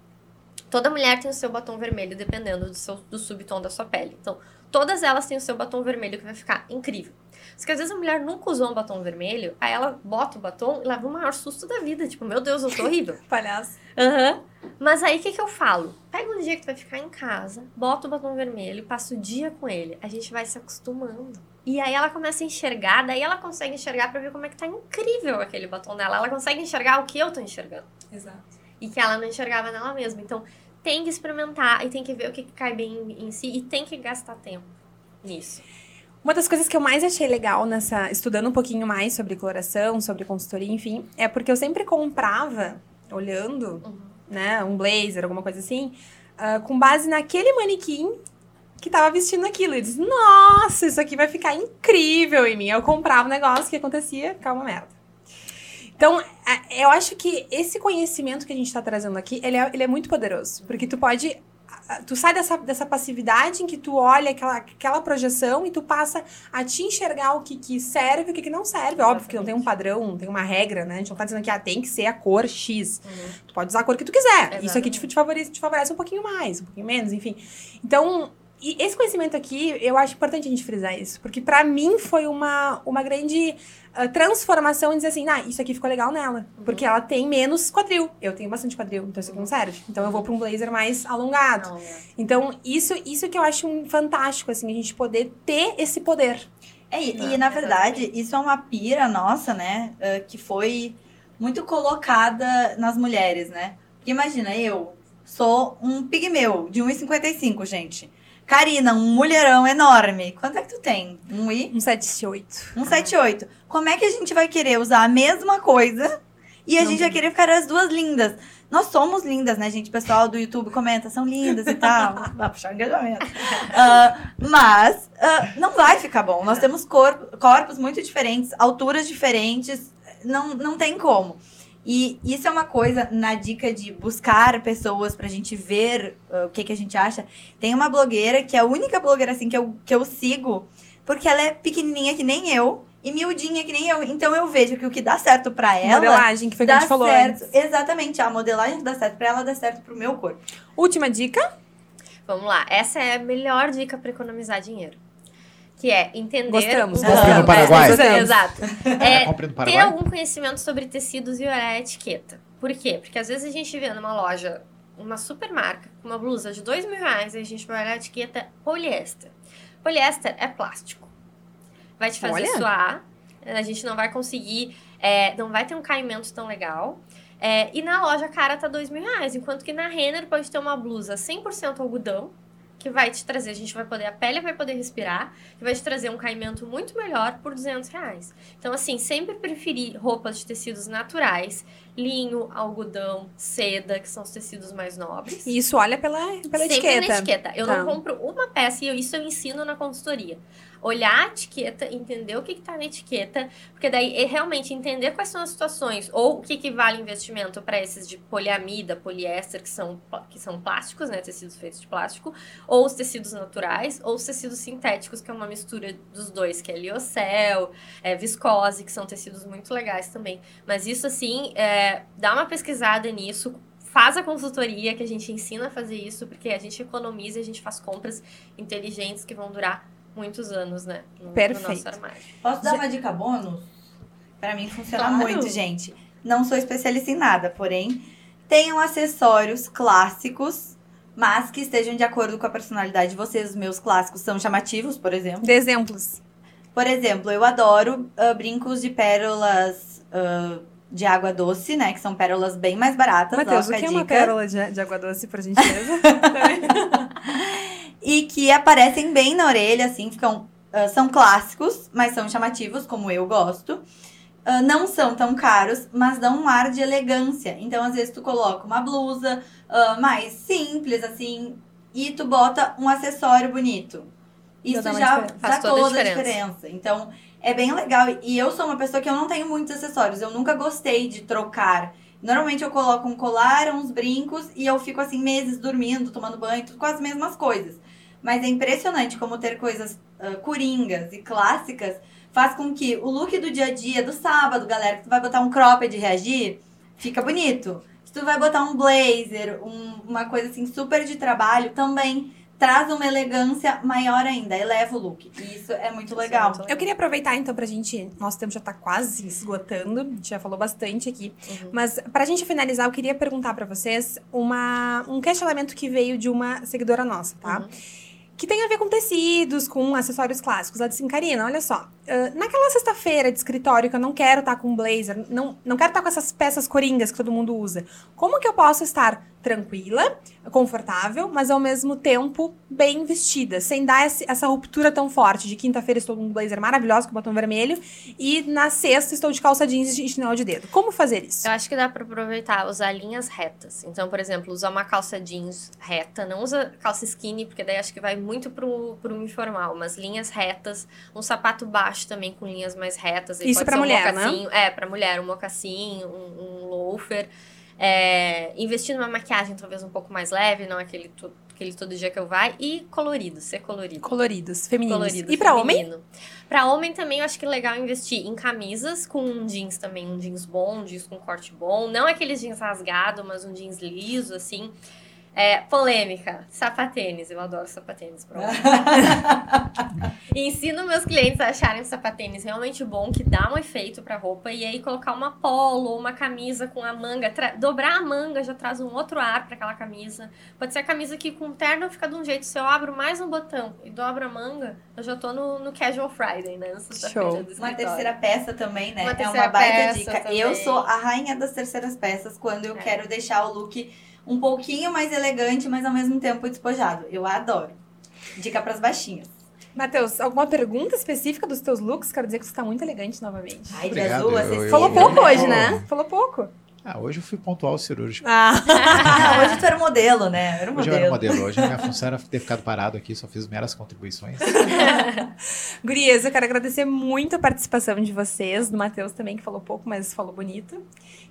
Toda mulher tem o seu batom vermelho, dependendo do, seu, do subtom da sua pele. Então, todas elas têm o seu batom vermelho que vai ficar incrível. Só que às vezes a mulher nunca usou um batom vermelho, aí ela bota o batom e leva o maior susto da vida. Tipo, meu Deus, eu tô horrível. (laughs) Palhaço. Aham. Mas aí o que, que eu falo? Pega um dia que tu vai ficar em casa, bota o batom vermelho, passa o dia com ele. A gente vai se acostumando. E aí ela começa a enxergar, daí ela consegue enxergar pra ver como é que tá incrível aquele batom dela. Ela consegue enxergar o que eu tô enxergando. Exato. E que ela não enxergava nela mesma. Então, tem que experimentar e tem que ver o que, que cai bem em, em si e tem que gastar tempo nisso. Uma das coisas que eu mais achei legal nessa, estudando um pouquinho mais sobre coloração, sobre consultoria, enfim, é porque eu sempre comprava, olhando, Uhum. né, um blazer, alguma coisa assim, ah, com base naquele manequim que tava vestindo aquilo. E disse, nossa, isso aqui vai ficar incrível em mim. Eu comprava o negócio, o que acontecia? Uma merda. Então, a- eu acho que esse conhecimento que a gente tá trazendo aqui, ele é, ele é muito poderoso. Porque tu pode tu sai dessa, dessa passividade em que tu olha aquela, aquela projeção e tu passa a te enxergar o que, que serve e o que, que não serve. Óbvio que não tem um padrão, não tem uma regra, né? A gente não tá dizendo que ah, tem que ser a cor X. Tu pode usar a cor que tu quiser. Isso aqui te, te favorece, te favorece um pouquinho mais, um pouquinho menos, enfim. Então, e esse conhecimento aqui, eu acho importante a gente frisar isso. Porque pra mim foi uma, uma grande ah, transformação em dizer assim, ah, isso aqui ficou legal nela. Porque ela tem menos quadril. Eu tenho bastante quadril, então isso aqui não serve. Então eu vou pra um blazer mais alongado. Não, né? Então, isso, isso que eu acho um fantástico, assim, a gente poder ter esse poder. É, e, Não, e, na verdade, exatamente. isso é uma pira nossa, né? ah, que foi muito colocada nas mulheres, né? Porque imagina, eu sou um pigmeu de 1,55, gente. Karina, um mulherão enorme. Quanto é que tu tem? Um i? Um 78. Um 78. Como é que a gente vai querer usar a mesma coisa e a Não gente vai querer ficar as duas lindas? Nós somos lindas, né, gente? O pessoal do YouTube comenta, são lindas e tal. (laughs) Vai puxar engajamento. Ah, mas ah, não vai ficar bom. Nós temos corpo- corpos muito diferentes, alturas diferentes. Não, não tem como. E isso é uma coisa na dica de buscar pessoas pra gente ver ah, o que, que a gente acha. Tem uma blogueira que é a única blogueira assim que eu, que eu sigo, porque ela é pequenininha que nem eu e miudinha que nem eu. Então eu vejo que o que dá certo pra ela Modelagem, que foi o que a dá gente falou certo. antes. Exatamente, a modelagem que dá certo pra ela dá certo pro meu corpo. Última dica. Vamos lá. Essa é a melhor dica para economizar dinheiro. Que é entender. Gostamos, um- gostamos. No Paraguai. É, exato. (laughs) É, Compre no ter Paraguai. algum conhecimento sobre tecidos e olhar a etiqueta. Por quê? Porque às vezes a gente vê numa loja, uma super marca, com uma blusa de dois mil reais, e a gente vai olhar a etiqueta poliéster. Poliéster é plástico. Vai te fazer Olha. suar, a gente não vai conseguir É, não vai ter um caimento tão legal. É, e na loja cara tá dois mil reais, enquanto que na Renner pode ter uma blusa 100% algodão, que vai te trazer, a gente vai poder, a pele vai poder respirar, que vai te trazer um caimento muito melhor por 200 reais. Então, assim, sempre preferir roupas de tecidos naturais, linho, algodão, seda, que são os tecidos mais nobres. E isso olha pela, pela Sempre etiqueta. etiqueta. Eu Tá. não compro uma peça e eu- isso eu ensino na consultoria. Olhar a etiqueta, entender o que está na etiqueta, porque daí é realmente entender quais são as situações, ou o que, que vale investimento para esses de poliamida, poliéster, que são, que são plásticos, né? Tecidos feitos de plástico, ou os tecidos naturais, ou os tecidos sintéticos, que é uma mistura dos dois, que é liocel, é viscose, que são tecidos muito legais também. Mas isso, assim, é, dá uma pesquisada nisso, faz a consultoria que a gente ensina a fazer isso, porque a gente economiza e a gente faz compras inteligentes que vão durar muitos anos, né? No, Perfeito. no nosso armário. Posso dar uma dica bônus? Pra mim funciona Claro. muito, gente. Não sou especialista em nada, porém, tenham acessórios clássicos, mas que estejam de acordo com a personalidade de vocês. Os meus clássicos são chamativos, por exemplo. De exemplos. Por exemplo, eu adoro ah, brincos de pérolas ah, de água doce, né? Que são pérolas bem mais baratas. Matheus, o que é uma pérola de, de água doce, por gentileza? (laughs) (laughs) E que aparecem bem na orelha, assim, ficam. ah, são clássicos, mas são chamativos, como eu gosto. Ah, não são tão caros, mas dão um ar de elegância. Então, às vezes, tu coloca uma blusa ah, mais simples, assim, e tu bota um acessório bonito. Isso já dá Faz toda a toda a diferença. diferença. Então, é bem legal. E eu sou uma pessoa que eu não tenho muitos acessórios. Eu nunca gostei de trocar. Normalmente eu coloco um colar, uns brincos e eu fico assim meses dormindo, tomando banho, tudo com as mesmas coisas. Mas é impressionante como ter coisas ah, coringas e clássicas faz com que o look do dia a dia, do sábado, galera, que tu vai botar um cropped e reagir, fica bonito. Se tu vai botar um blazer, um- uma coisa assim super de trabalho, também traz uma elegância maior ainda, eleva o look. E isso é muito legal. É muito Eu queria aproveitar, então, pra gente. Nosso tempo já tá quase se esgotando. A gente já falou bastante aqui. Uhum. Mas, pra gente finalizar, eu queria perguntar pra vocês uma, um questionamento que veio de uma seguidora nossa, tá? Uhum. Que tem a ver com tecidos, com acessórios clássicos. Ela disse Karina, olha só. ah, naquela sexta-feira de escritório que eu não quero estar com blazer, não, não quero estar com essas peças coringas que todo mundo usa. Como que eu posso estar tranquila, confortável, mas ao mesmo tempo bem vestida, sem dar esse- essa ruptura tão forte de quinta-feira estou com um blazer maravilhoso com batom vermelho e na sexta estou de calça jeans e chinelo de dedo. Como fazer isso? Eu acho que dá pra aproveitar, usar linhas retas. Então, por exemplo, usar uma calça jeans reta, não usa calça skinny, porque daí acho que vai muito pro, pro informal, mas linhas retas, um sapato baixo também com linhas mais retas. Isso pra ser um mulher, né? É, pra mulher, um mocassim, um, um loafer. É, investir numa maquiagem talvez um pouco mais leve, não aquele, to- aquele todo dia que eu vai. E colorido, ser colorido. Coloridos, femininos. Colorido, e pra homem? Pra homem também eu acho que é legal investir em camisas com um jeans também, um jeans bom, um jeans com corte bom. Não aqueles jeans rasgado, mas um jeans liso, assim. É, polêmica, sapatênis. Eu adoro sapatênis (laughs) ensino meus clientes a acharem o sapatênis realmente bom, que dá um efeito pra roupa. E aí colocar uma polo ou uma camisa com a manga, dobrar a manga já traz um outro ar pra aquela camisa. Pode ser a camisa que com terno fica de um jeito. Se eu abro mais um botão e dobro a manga, eu já tô no, no Casual Friday, né? Show. Uma terceira peça também, né? Uma é terceira uma baita peça dica. também. Eu sou a rainha das terceiras peças quando eu É. quero deixar o look um pouquinho mais elegante, mas ao mesmo tempo despojado. Eu adoro. Dica pras baixinhas. Matheus, alguma pergunta específica dos teus looks? Quero dizer que você está muito elegante novamente. Ai, de Obrigado, azul, eu- eu- Falou pouco eu- hoje, né? Falou pouco. Ah, hoje eu fui pontual cirúrgico. Ah, (laughs) hoje tu era modelo, né? Era um Hoje eu era modelo. Hoje a minha função era ter ficado parado aqui, só fiz meras contribuições. (laughs) Gurias, eu quero agradecer muito a participação de vocês, do Matheus também, que falou pouco, mas falou bonito.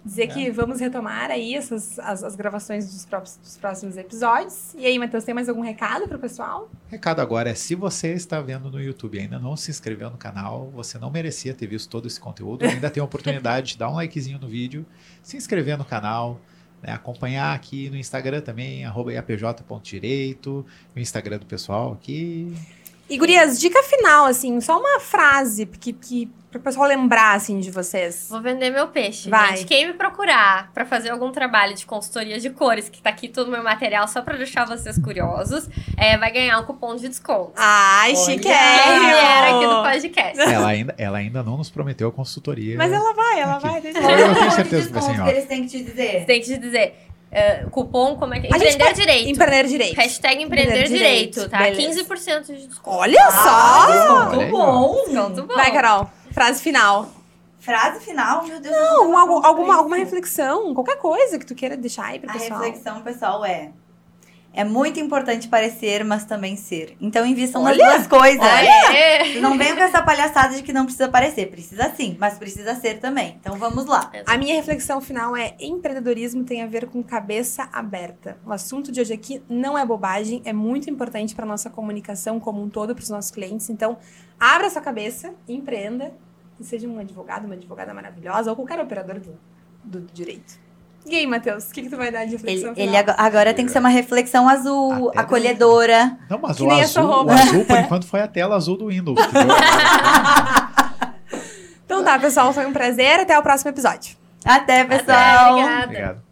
Dizer É. que vamos retomar aí essas, as, as gravações dos, próprios- dos próximos episódios. E aí, Matheus, tem mais algum recado pro pessoal? Recado agora é: se você está vendo no YouTube e ainda não se inscreveu no canal, você não merecia ter visto todo esse conteúdo. Ainda tem a oportunidade de dar um likezinho no vídeo, se inscrever no canal, né, acompanhar aqui no Instagram também, arroba iapj.direito, o Instagram do pessoal aqui. E, gurias, dica final, assim, só uma frase que, que, para o pessoal lembrar, assim, de vocês. Vou vender meu peixe. Vai. Gente, quem me procurar pra fazer algum trabalho de consultoria de cores, que tá aqui todo o meu material só pra deixar vocês curiosos, é, vai ganhar um cupom de desconto. Ai, chiquérrimo! vier aqui do podcast. Ela ainda, ela ainda não nos prometeu a consultoria. Mas ela vai, ela Aqui. vai. deixa Eu eu ver. tenho certeza que vai que eles têm que te dizer. Tem que te dizer. É, cupom, como é que é? A Empreender direito. Empreender direito. Hashtag empreender Empreender direito, direito, tá? beleza. 15% de desconto. Olha só! Olha aí, Muito bom. Desconto bom. Vai, Carol. Frase final. Frase final, meu Deus. eu Não, alguma, alguma, pra alguma reflexão, qualquer coisa que tu queira deixar aí pro A pessoal. reflexão, pessoal, é. É muito importante parecer, mas também ser. Então invistam Olha! nas duas coisas. Aê! Não venham com essa palhaçada de que não precisa parecer. Precisa sim, mas precisa ser também. Então vamos lá. A minha reflexão final é: empreendedorismo tem a ver com cabeça aberta. O assunto de hoje aqui não é bobagem, é muito importante para nossa comunicação como um todo, para os nossos clientes. Então, abra sua cabeça, empreenda e seja um advogado, uma advogada maravilhosa ou qualquer operador do, do direito. E aí, Matheus, o que, que tu vai dar de Ele, reflexão ele final? ago- agora tem que ser uma reflexão azul, Até acolhedora. Não, mas Que o azul, roupa. o azul, por enquanto, foi a tela azul do Windows. (laughs) Então tá, pessoal, foi um prazer. Até o próximo episódio. Até, Até, pessoal. obrigada. Obrigado.